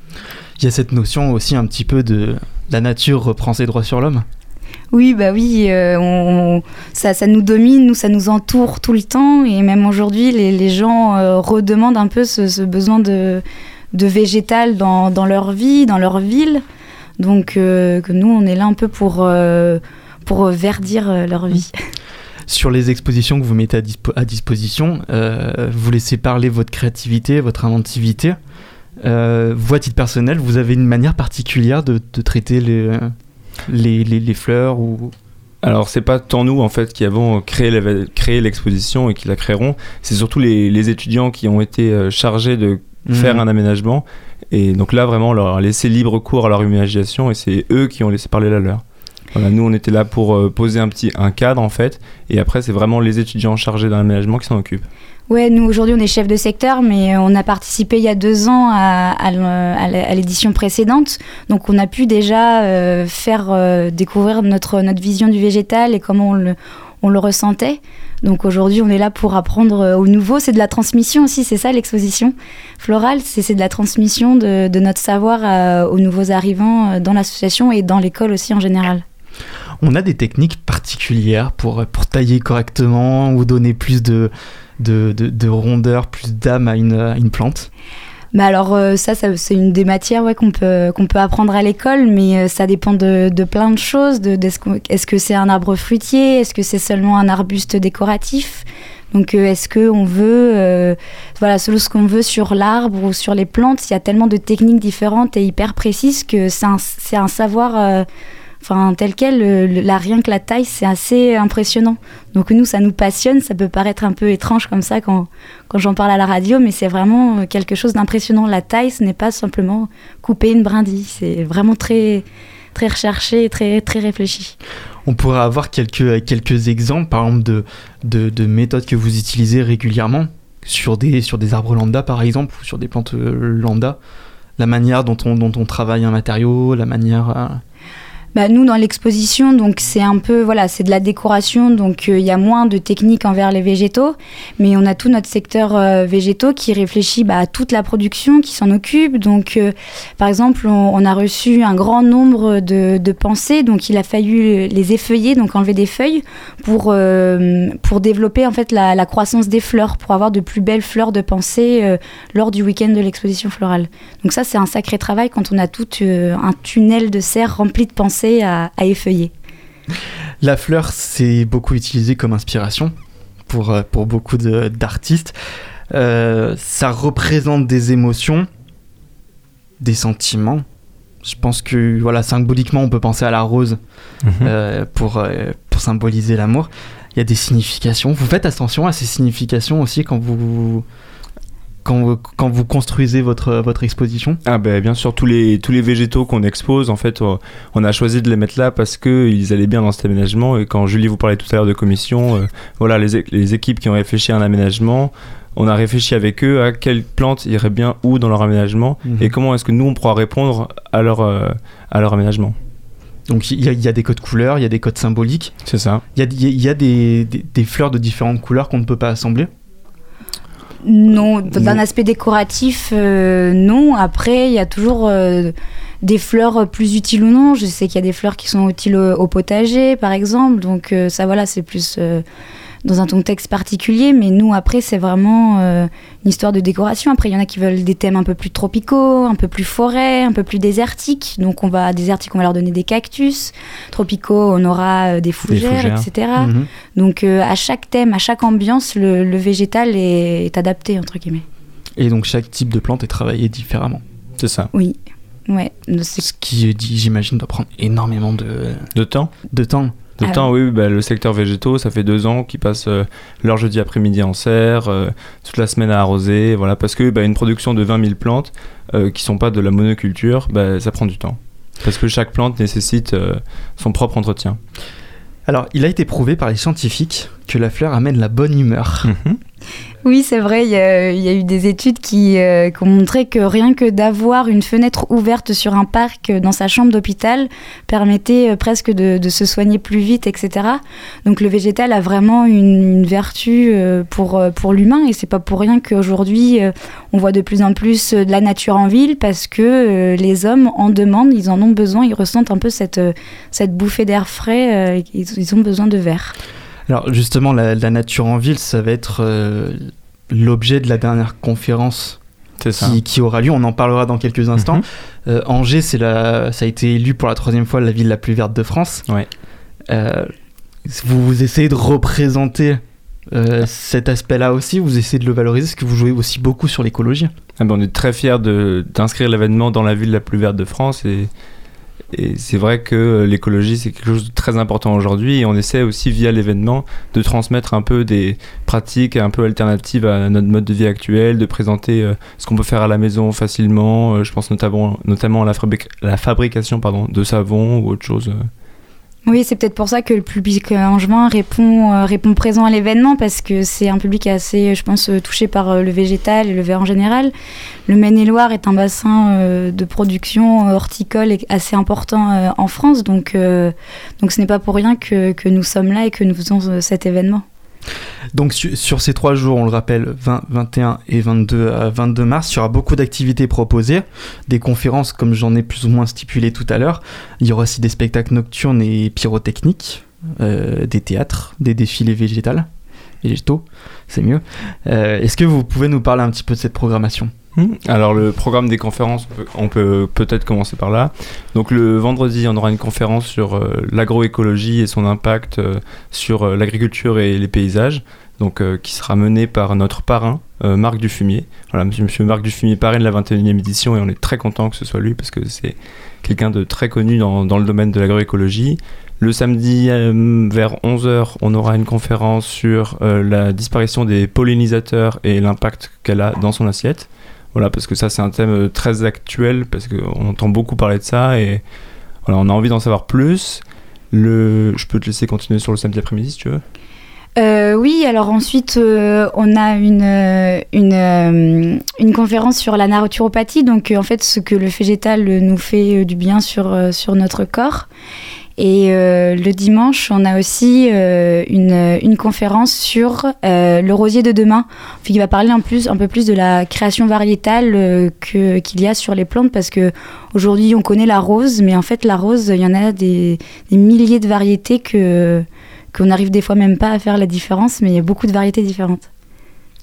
Il y a cette notion aussi un petit peu de la nature reprend ses droits sur l'homme. Oui, bah oui, euh, on- on- ça, ça nous domine, nous, ça nous entoure tout le temps. Et même aujourd'hui, les, les gens euh, redemandent un peu ce, ce besoin de, de végétal dans, dans leur vie, dans leur ville. Donc, euh, que nous, on est là un peu pour, euh, pour verdir euh, leur vie. Sur les expositions que vous mettez à, dispo- à disposition, euh, vous laissez parler votre créativité, votre inventivité. Euh, vous, à titre personnel, vous avez une manière particulière de, de traiter les, les, les- les fleurs ou... Alors, c'est pas tant nous en fait qui avons créé l'exposition et qui la créeront, c'est surtout les, les étudiants qui ont été chargés de faire Mhm. un aménagement. Et donc là, vraiment, on leur a laissé libre cours à leur imagination et c'est eux qui ont laissé parler la leur. Voilà, nous, on était là pour euh, poser un petit un cadre en fait, et après, c'est vraiment les étudiants chargés d'un aménagement qui s'en occupent. Ouais, nous aujourd'hui on est chef de secteur, mais on a participé il y a deux ans à, à l'édition précédente. Donc on a pu déjà euh, faire euh, découvrir notre, notre vision du végétal et comment on le, on le ressentait. Donc aujourd'hui on est là pour apprendre euh, au nouveau. C'est de la transmission aussi, c'est ça l'exposition florale, c'est de la transmission de, de notre savoir euh, aux nouveaux arrivants euh, dans l'association et dans l'école aussi en général. On a des techniques particulières pour, pour tailler correctement ou donner plus de, de, de- de rondeur, plus d'âme à une, à une plante? Bah alors euh, ça, ça, c'est une des matières ouais, qu'on peut, qu'on peut apprendre à l'école, mais euh, ça dépend de, de plein de choses. De, qu'on- est-ce que c'est un arbre fruitier Est-ce que c'est seulement un arbuste décoratif? Donc euh, est-ce qu'on veut, voilà, selon ce qu'on veut sur l'arbre ou sur les plantes, il y a tellement de techniques différentes et hyper précises que c'est un, un savoir... Enfin, tel quel, la, rien que la taille, c'est assez impressionnant. Donc nous, ça nous passionne. Ça peut paraître un peu étrange comme ça quand, quand j'en parle à la radio, mais c'est vraiment euh, quelque chose d'impressionnant. La taille, ce n'est pas simplement couper une brindille. C'est vraiment très, très recherché très, très réfléchi. On pourrait avoir quelques, quelques exemples, par exemple, de, de, de méthodes que vous utilisez régulièrement sur des, sur des arbres lambda, par exemple, ou sur des plantes euh, lambda. La manière dont on, dont on travaille un matériau, la manière... euh, Bah, nous, dans l'exposition, donc c'est un peu, voilà, c'est de la décoration, donc euh, il y a moins de techniques envers les végétaux, mais on a tout notre secteur euh, végétaux qui réfléchit bah, à toute la production, qui s'en occupe. Donc, euh, par exemple, on, a reçu un grand nombre de, pensées, donc il a fallu les effeuiller, donc enlever des feuilles pour pour développer en fait la, la croissance des fleurs, pour avoir de plus belles fleurs de pensée lors du week-end de l'exposition florale. Donc ça, c'est un sacré travail quand on a tout un tunnel de serre rempli de pensées à, à effeuiller. La fleur, c'est beaucoup utilisé comme inspiration pour, euh, pour beaucoup de- d'artistes. Euh, ça représente des émotions, des sentiments. Je pense que voilà, symboliquement, on peut penser à la rose euh, pour, euh, pour symboliser l'amour. Il y a des significations. Vous faites attention à ces significations aussi quand vous. Quand, vous- quand vous construisez votre, votre exposition Ah ben bien sûr tous les tous les végétaux qu'on expose en fait euh, on a choisi de les mettre là parce que ils allaient bien dans cet aménagement et quand Julie vous parlait tout à l'heure de commission euh, voilà les, les équipes qui ont réfléchi à un aménagement on a réfléchi avec eux à quelles plantes iraient bien où dans leur aménagement Mhm. et comment est-ce que nous on pourra répondre à leur euh, à leur aménagement Donc il y, a- il y a des codes couleurs, il y a des codes symboliques, c'est ça il y a, y a- il y a des, des- des fleurs de différentes couleurs qu'on ne peut pas assembler. Non, d'un aspect décoratif, euh, non. Après, il y a toujours euh, des fleurs plus utiles ou non. Je sais qu'il y a des fleurs qui sont utiles au, au potager, par exemple. Donc euh, ça, voilà, c'est plus euh, dans un contexte particulier. Mais nous, après, c'est vraiment euh, une histoire de décoration. Après, il y en a qui veulent des thèmes un peu plus tropicaux, un peu plus forêt, un peu plus désertiques. Donc on va désertiques, on va leur donner des cactus. Tropicaux, on aura euh, des fougères, fougères. etc. Mhm. Donc euh, à chaque thème, à chaque ambiance, le, le végétal est, est adapté entre guillemets. Et donc chaque type de plante est travaillé différemment. c'est ça Oui, ouais. C'est- Ce qui, j'imagine, doit prendre énormément de, de temps de temps. De Ah temps, oui, oui, bah, le secteur végétaux, ça fait deux ans qu'ils passent euh, leur jeudi après-midi en serre, euh, toute la semaine à arroser, voilà, parce que bah, une production de 20 000 plantes euh, qui sont pas de la monoculture, bah, ça prend du temps. Parce que chaque plante nécessite euh, son propre entretien. Alors, il a été prouvé par les scientifiques que la fleur amène la bonne humeur. Oui, c'est vrai, il y, a- il y a eu des études qui, euh, qui ont montré que rien que d'avoir une fenêtre ouverte sur un parc dans sa chambre d'hôpital permettait euh, presque de, de se soigner plus vite, etc. Donc le végétal a vraiment une, une vertu euh, pour, euh, pour l'humain et c'est pas pour rien qu'aujourd'hui on voit de plus en plus de la nature en ville parce que les hommes en demandent, ils en ont besoin, ils ressentent un peu cette, cette bouffée d'air frais, ils, ils ont besoin de verre. Alors, justement, la, la nature en ville, ça va être euh, l'objet de la dernière conférence ça. qui, qui aura lieu. On en parlera dans quelques instants. Mhm. Euh, Angers, c'est la, ça a été élu pour la troisième fois la ville la plus verte de France. Ouais. Euh, vous, vous essayez de représenter euh, cet aspect-là aussi? Vous essayez de le valoriser? Est-ce que vous jouez aussi beaucoup sur l'écologie? Ah ben, on est très fiers de- d'inscrire l'événement dans la ville la plus verte de France et, et c'est vrai que euh, l'écologie c'est quelque chose de très important aujourd'hui et on essaie aussi via l'événement de transmettre un peu des pratiques un peu alternatives à notre mode de vie actuel, de présenter euh, ce qu'on peut faire à la maison facilement. Euh, je pense notamment, notamment à la, la fabrication pardon, de savon ou autre chose. Euh. Oui, c'est peut-être pour ça que le public euh, angevin répond, euh, répond présent à l'événement, parce que c'est un public assez, je pense, euh, touché par euh, le végétal et le verre en général. Le Maine-et-Loire est un bassin euh, de production euh, horticole assez important euh, en France, donc, euh, donc ce n'est pas pour rien que, que nous sommes là et que nous faisons euh, cet événement. Donc su- sur ces trois jours, on le rappelle, 20, 21 et 22, à 22 mars, il y aura beaucoup d'activités proposées, des conférences comme j'en ai plus ou moins stipulé tout à l'heure. Il y aura aussi des spectacles nocturnes et pyrotechniques, euh, des théâtres, des défilés végétales, végétaux, c'est mieux. Euh, Est-ce que vous pouvez nous parler un petit peu de cette programmation? Alors le programme des conférences, on peut- peut-être commencer par là. Donc le vendredi, on aura une conférence sur euh, l'agroécologie et son impact euh, sur euh, l'agriculture et les paysages, donc qui sera menée par notre parrain Marc Dufumier. Voilà, monsieur, monsieur Marc Dufumier parraine de la 21e édition et on est très content que ce soit lui parce que c'est quelqu'un de très connu dans, dans le domaine de l'agroécologie. Le samedi vers 11h, on aura une conférence sur la disparition des pollinisateurs et l'impact qu'elle a dans son assiette. Voilà, parce que ça, c'est un thème euh, très actuel, parce qu'on entend beaucoup parler de ça, et voilà, on a envie d'en savoir plus. Le... Je peux te laisser continuer sur le samedi après-midi, si tu veux. Euh, oui, alors ensuite, euh, on a une, une, une conférence sur la naturopathie, donc en fait ce que le végétal nous fait du bien sur, sur notre corps. Et euh, le dimanche, on a aussi euh, une, une conférence sur euh, le rosier de demain, qui va parler en plus, un peu plus de la création variétale euh, que- qu'il y a sur les plantes, parce que aujourd'hui on connaît la rose, mais en fait la rose, il y en a des, des milliers de variétés que qu'on n'arrive des fois même pas à faire la différence, mais il y a beaucoup de variétés différentes.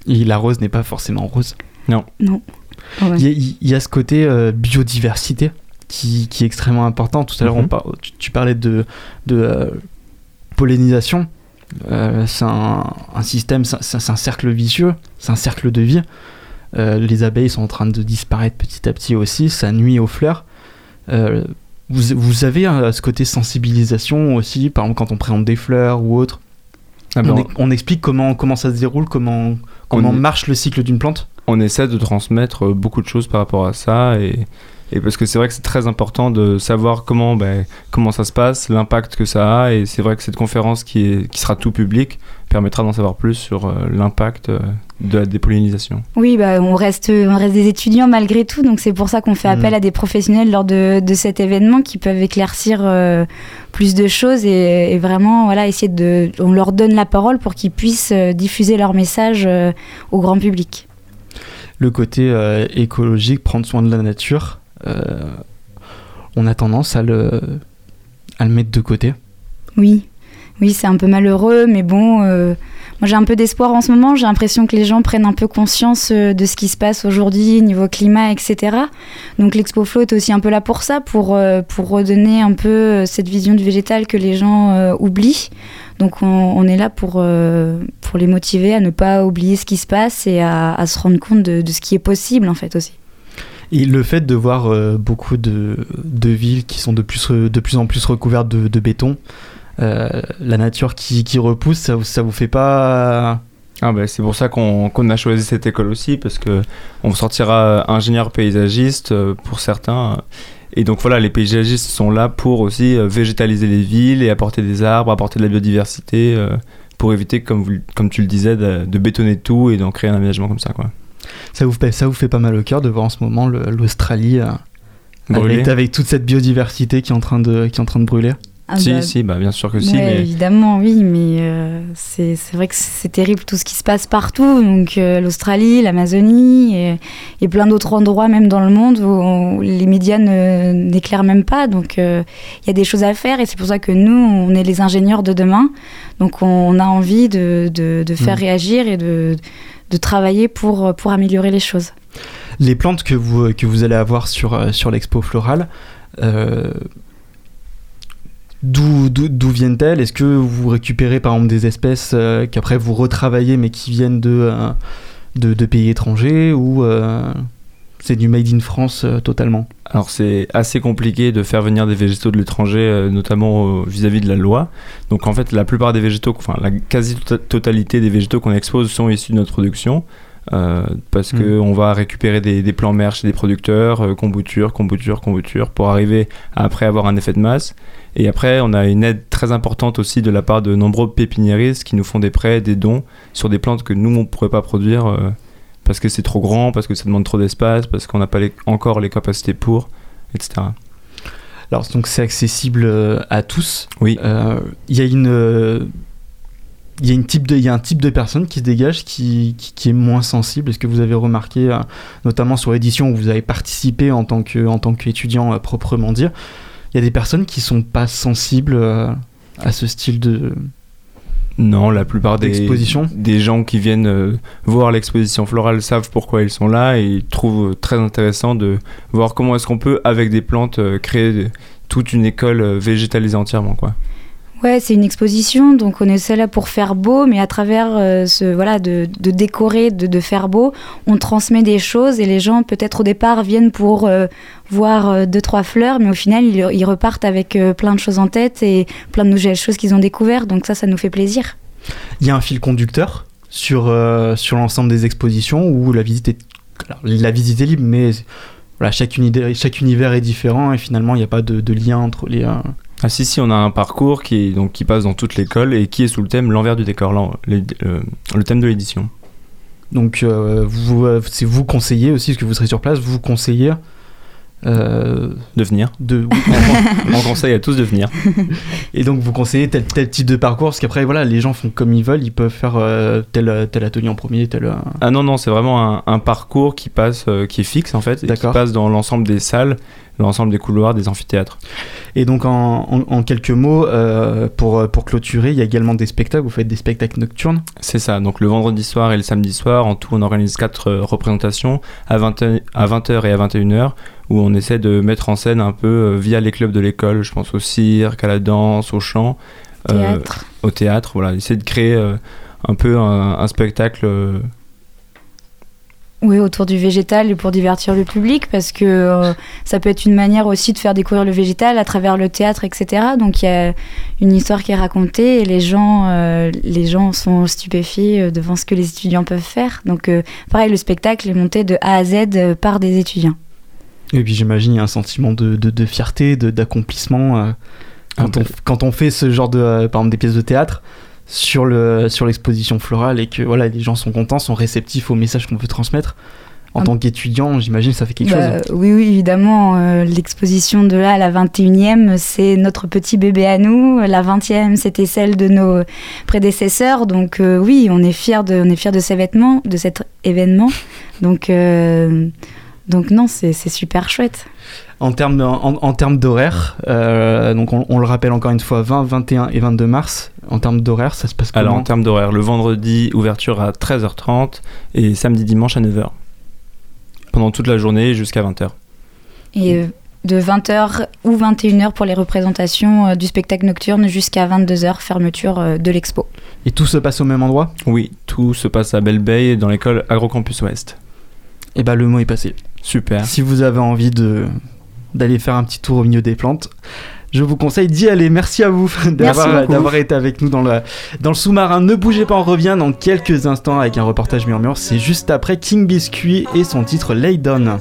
Et la rose n'est pas forcément rose? Non. Ouais. Il y, a- il y a ce côté euh, biodiversité? Qui, qui est extrêmement important. Tout à l'heure, Mhm. tu, tu parlais de, de euh, pollinisation. Euh, c'est un, un système, c'est un, cercle vicieux, c'est un cercle de vie. Euh, les abeilles sont en train de disparaître petit à petit aussi, ça nuit aux fleurs. Euh, vous, vous avez ce côté sensibilisation aussi, par exemple quand on présente des fleurs ou autre Ah ben, on, on explique comment, comment ça se déroule, comment, comment On- marche le cycle d'une plante on essaie de transmettre beaucoup de choses par rapport à ça et, et parce que c'est vrai que c'est très important de savoir comment, ben, comment ça se passe, l'impact que ça a et c'est vrai que cette conférence qui, est, qui sera tout public permettra d'en savoir plus sur euh, l'impact euh, de la dépollinisation. Oui, bah, on, reste, on reste des étudiants malgré tout, donc c'est pour ça qu'on fait appel à des professionnels lors de, de cet événement qui peuvent éclaircir euh, plus de choses et, et vraiment voilà, essayer de. On leur donne la parole pour qu'ils puissent diffuser leur message euh, au grand public. Le côté euh, écologique, prendre soin de la nature, euh, on a tendance à le, à le mettre de côté. Oui, oui, c'est un peu malheureux, mais bon, euh, moi j'ai un peu d'espoir en ce moment. J'ai l'impression que les gens prennent un peu conscience euh, de ce qui se passe aujourd'hui niveau climat, etc. Donc l'Expo Flow est aussi un peu là pour ça, pour, euh, pour redonner un peu euh, cette vision du végétal que les gens euh, oublient. Donc on, est là pour, euh, pour les motiver à ne pas oublier ce qui se passe et à, se rendre compte de ce qui est possible en fait aussi. Et le fait de voir euh, beaucoup de, de villes qui sont de plus, re- de plus en plus recouvertes de, béton, euh, la nature qui, qui repousse, ça, ça vous fait pas. Ah ben, c'est pour ça qu'on qu'on a choisi cette école aussi, parce que on sortira ingénieur paysagiste euh, pour certains. Et donc voilà, les paysagistes sont là pour aussi euh, végétaliser les villes et apporter des arbres, apporter de la biodiversité, euh, pour éviter, comme, vous- comme tu le disais, de, de bétonner tout et d'en créer un aménagement comme ça. Quoi. Ça vous, fait- ça vous fait pas mal au cœur de voir en ce moment l'Australie euh, Brûler avec, avec toute cette biodiversité qui est en train de, qui est en train de brûler? Ah Si, bah, si, bah, bien sûr que si, Ouais, mais Évidemment, oui, mais euh, c'est vrai que c'est terrible tout ce qui se passe partout. Donc euh, l'Australie, l'Amazonie et, et plein d'autres endroits, même dans le monde, où on- les médias n'éclairent même pas. Donc euh, il y a des choses à faire et c'est pour ça que nous, on est les ingénieurs de demain. Donc on a envie de, de- de faire Mhm. réagir et de, de travailler pour, pour améliorer les choses. Les plantes que vous, allez avoir sur, euh, l'expo florale, euh, d'où viennent-elles? Est-ce que vous récupérez par exemple des espèces euh, qu'après vous retravaillez mais qui viennent de, euh, de, de pays étrangers ou euh, c'est du made in France euh, totalement Alors c'est assez compliqué de faire venir des végétaux de l'étranger, euh, notamment euh, vis-à-vis de la loi. Donc en fait, la plupart des végétaux, enfin la quasi-totalité des végétaux qu'on expose sont issus de notre production. euh, parce Mm. que on va récupérer des, des plants mères chez des producteurs, euh, combouture, combouture, combouture, pour arriver à après avoir un effet de masse. Et après, on a une aide très importante aussi de la part de nombreux pépiniéristes qui nous font des prêts, des dons sur des plantes que nous, on ne pourrait pas produire euh, parce que c'est trop grand, parce que ça demande trop d'espace, parce qu'on n'a pas les- encore les capacités pour, etc. Alors donc c'est accessible euh, à tous. Oui. Euh, Il y a une euh, il y a une type de il y a un type de personne qui se dégage qui, qui, qui est moins sensible. Est-ce que vous avez remarqué notamment sur l'édition où vous avez participé en tant que en tant qu'étudiant proprement dire, il y a des personnes qui sont pas sensibles à ce style de Non, la plupart des, des gens qui viennent euh, voir l'exposition florale savent pourquoi ils sont là et ils trouvent très intéressant de voir comment est-ce qu'on peut, avec des plantes, euh, créer toute une école euh, végétalisée entièrement. Quoi. Ouais, c'est une exposition, donc on est là pour faire beau, mais à travers euh, ce voilà de, de décorer, de, de faire beau, on transmet des choses et les gens peut-être au départ viennent pour euh, voir euh, deux trois fleurs, mais au final ils, repartent avec plein de choses en tête et plein de nouvelles choses qu'ils ont découvertes, donc ça, ça nous fait plaisir. Il y a un fil conducteur sur, sur l'ensemble des expositions où la visite est, la visite est libre, mais voilà, chaque, univers, chaque univers est différent et finalement il n'y a pas de, de lien entre les. Ah si, si, on a un parcours qui, donc, qui passe dans toute l'école et qui est sous le thème l'envers du décor, euh, le thème de l'édition. donc euh, vous, euh, c'est vous conseillez aussi, parce que vous serez sur place, vous conseillez euh, De venir. de. On conseille à tous de venir. et donc vous conseillez tel, tel type de parcours, parce qu'après voilà, les gens font comme ils veulent, ils peuvent faire tel, tel atelier en premier, tel. Ah non, non, c'est vraiment un, un parcours qui passe, qui est fixe en fait, et qui passe dans l'ensemble des salles, l'ensemble des couloirs, des amphithéâtres. Et donc en, en- en quelques mots, euh, pour, pour clôturer, il y a également des spectacles, vous faites des spectacles nocturnes. C'est ça, donc le vendredi soir et le samedi soir, en tout on organise quatre euh, représentations à 20, à 20h et à 21h, où on essaie de mettre en scène un peu euh, via les clubs de l'école, je pense au cirque, à la danse, au chant, euh, au théâtre, voilà, essayer de créer euh, un peu un, un spectacle euh, Oui, autour du végétal et pour divertir le public, parce que euh, ça peut être une manière aussi de faire découvrir le végétal à travers le théâtre, etc. Donc il y a une histoire qui est racontée et les gens, euh, les gens sont stupéfiés euh, devant ce que les étudiants peuvent faire. Donc euh, pareil, le spectacle est monté de A à Z par des étudiants. Et puis j'imagine il y a un sentiment de, de, de fierté, de- d'accomplissement euh, quand, Ah, on, quand on fait ce genre de, euh, par exemple, des pièces de théâtre sur le sur l'exposition florale et que voilà les gens sont contents, sont réceptifs au message qu'on veut transmettre. En Ah. tant qu'étudiant, j'imagine ça fait quelque Bah, chose. Oui, oui, évidemment. euh, L'exposition de là la 21e, c'est notre petit bébé à nous. La 20e, c'était celle de nos prédécesseurs. Donc euh, oui, on est fiers de, on est fiers de ces vêtements, de cet événement. Donc, euh, donc non, c'est super chouette. En termes de- en, en termes d'horaire, euh, donc on, on le rappelle encore une fois, 20, 21 et 22 mars. En termes d'horaire, ça se passe comment Alors en termes d'horaire, le vendredi, ouverture à 13h30 et samedi, dimanche à 9h. Pendant toute la journée jusqu'à 20h. Et euh, de 20h ou 21h pour les représentations euh, du spectacle nocturne jusqu'à 22h, fermeture de l'expo. Et tout se passe au même endroit? Oui, tout se passe à Belle Bay dans l'école Agrocampus Ouest. Et bah le mot est passé. Super. Si vous avez envie de d'aller faire un petit tour au milieu des plantes, je vous conseille d'y aller. Merci à vous d'avoir été avec nous dans le, dans le sous-marin. Ne bougez pas, on revient dans quelques instants avec un reportage murmure. C'est juste après King Biscuit et son titre Lay Down.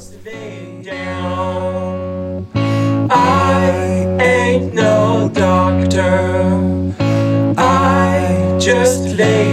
I ain't no doctor. I just lay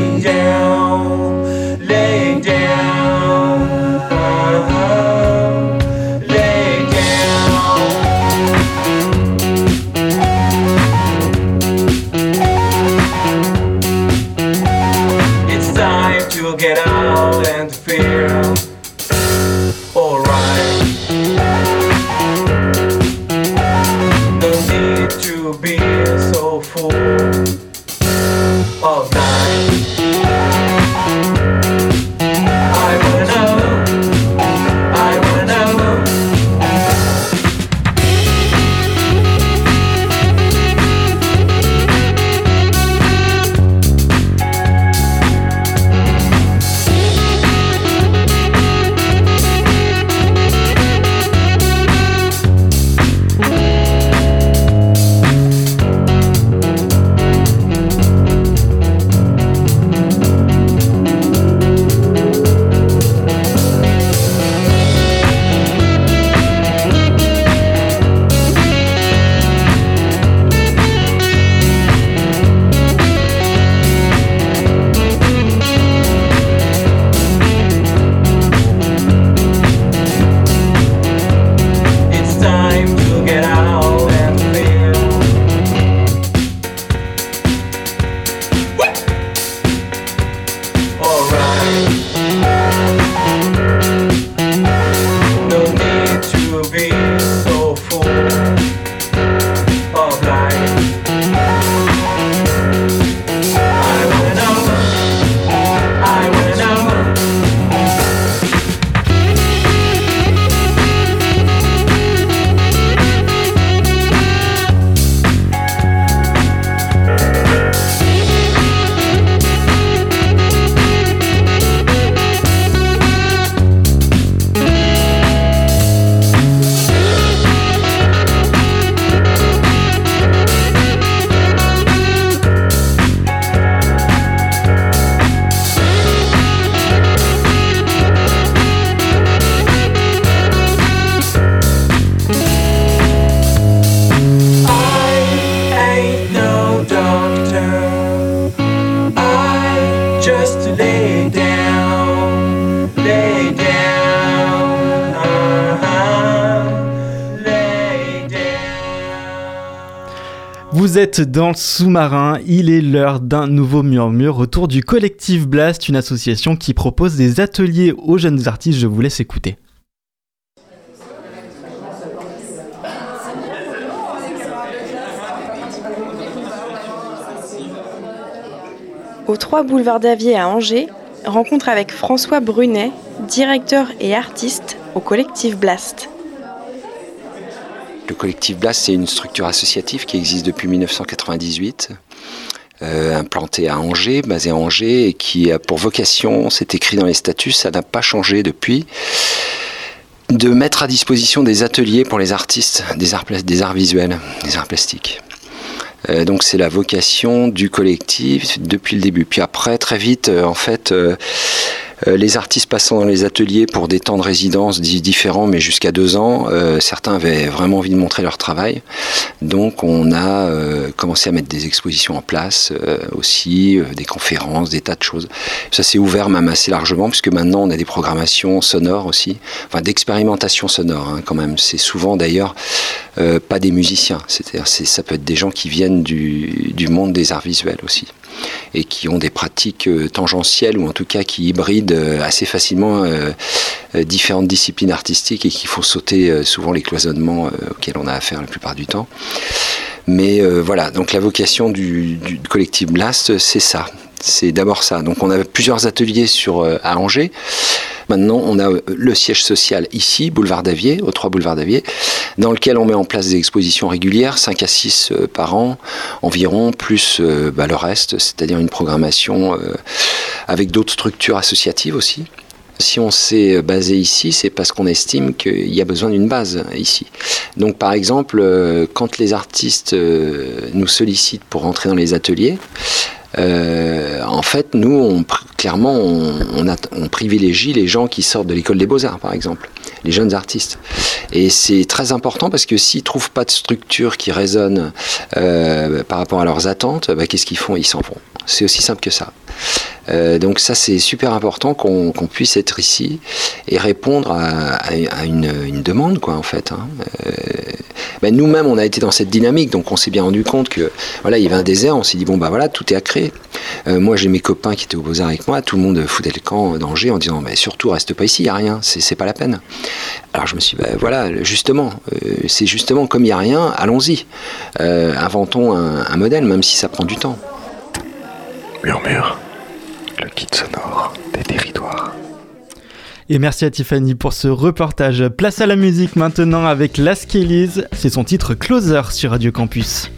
Vous êtes dans le sous-marin, il est l'heure d'un nouveau murmure autour du collectif Blast, une association qui propose des ateliers aux jeunes artistes. Je vous laisse écouter. Au 3 boulevard d'Avier à Angers, rencontre avec François Brunet, directeur et artiste au collectif Blast. Le collectif Blast, c'est une structure associative qui existe depuis 1998. euh, implanté à Angers, basé à Angers, et qui a pour vocation, c'est écrit dans les statuts, ça n'a pas changé depuis, de mettre à disposition des ateliers pour les artistes des arts, des arts visuels, des arts plastiques. Euh, donc c'est la vocation du collectif depuis le début. Puis après, très vite, euh, en fait, les artistes passant dans les ateliers pour des temps de résidence di- différents, mais jusqu'à deux ans, euh, certains avaient vraiment envie de montrer leur travail. Donc on a euh, commencé à mettre des expositions en place euh, aussi, euh, des conférences, des tas de choses. Ça s'est ouvert même assez largement, puisque maintenant on a des programmations sonores aussi, enfin d'expérimentation sonore hein, quand même. C'est souvent d'ailleurs euh, pas des musiciens, c'est-à-dire c'est- ça peut être des gens qui viennent du, du monde des arts visuels aussi et qui ont des pratiques euh, tangentielles ou en tout cas qui hybrident euh, assez facilement euh, euh, différentes disciplines artistiques et qui font sauter souvent les cloisonnements auxquels on a affaire la plupart du temps. Mais voilà, donc la vocation du, collectif Blast, c'est ça. C'est d'abord ça. Donc on a plusieurs ateliers sur, à Angers. Maintenant, on a le siège social ici, boulevard d'Avier, au 3 boulevard d'Avier, dans lequel on met en place des expositions régulières, 5 à 6 euh, par an environ, plus bah, le reste, c'est-à-dire une programmation avec d'autres structures associatives aussi. Si on s'est basé ici, c'est parce qu'on estime qu'il y a besoin d'une base ici. Donc par exemple, euh, quand les artistes euh, nous sollicitent pour rentrer dans les ateliers, euh, en fait, nous, clairement, on, privilégie les gens qui sortent de l'école des beaux-arts, par exemple, les jeunes artistes. Et c'est très important parce que s'ils trouvent pas de structure qui résonne par rapport à leurs attentes, bah, qu'est-ce qu'ils font? Ils s'en vont. C'est aussi simple que ça. Euh, donc ça, c'est super important qu'on puisse être ici et répondre à, une, demande, quoi, en fait. hein. Euh, ben, nous-mêmes, on a été dans cette dynamique, donc on s'est bien rendu compte que voilà, il y avait un désert. On s'est dit bon bah voilà, tout est à créer. Euh, moi, j'ai mes copains qui étaient au Beaux Arts avec moi. Tout le monde foutait le camp d'Angers en disant mais surtout reste pas ici, il y a rien, c'est pas la peine. Alors je me suis dit, ben, voilà, justement, c'est justement comme il y a rien, allons-y, inventons un modèle, même si ça prend du temps. Murmure, le guide sonore des territoires. Et merci à Tiffany pour ce reportage. Place à la musique maintenant avec Las Kellys. C'est son titre Closer sur Radio Campus.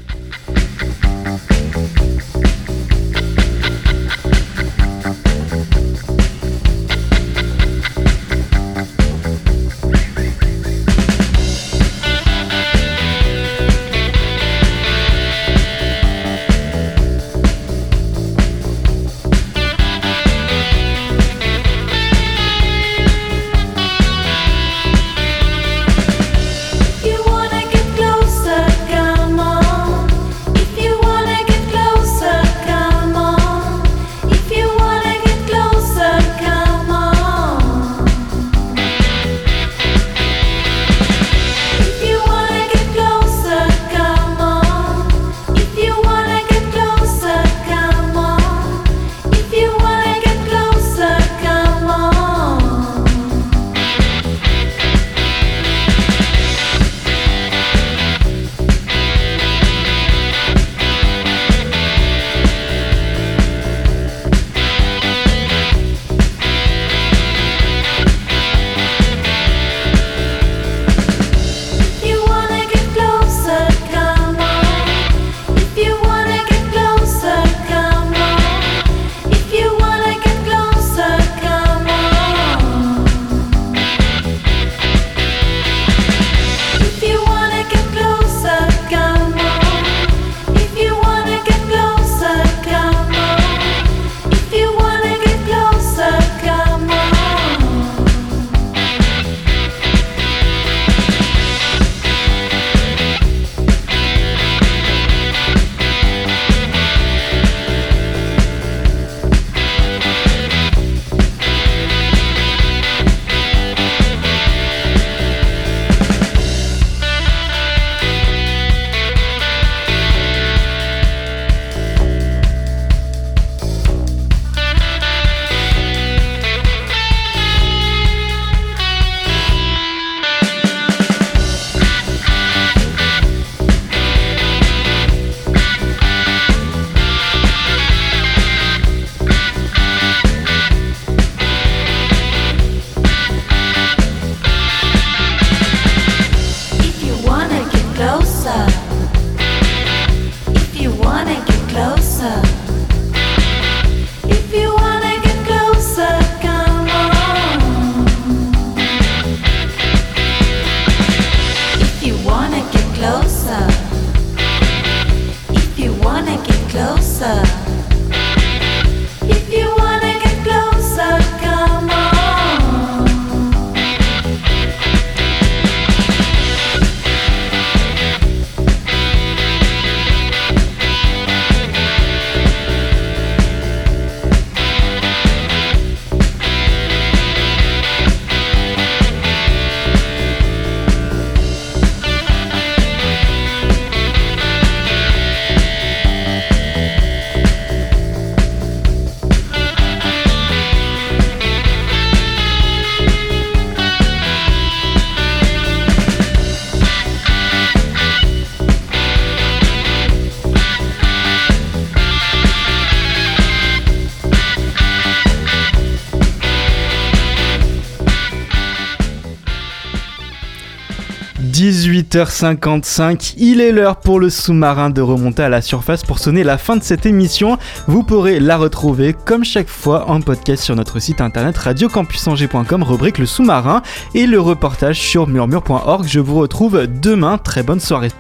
18h55, il est l'heure pour le sous-marin de remonter à la surface pour sonner la fin de cette émission. Vous pourrez la retrouver comme chaque fois en podcast sur notre site internet radiocampusangers.com, rubrique le sous-marin et le reportage sur murmure.org. Je vous retrouve demain. Très bonne soirée.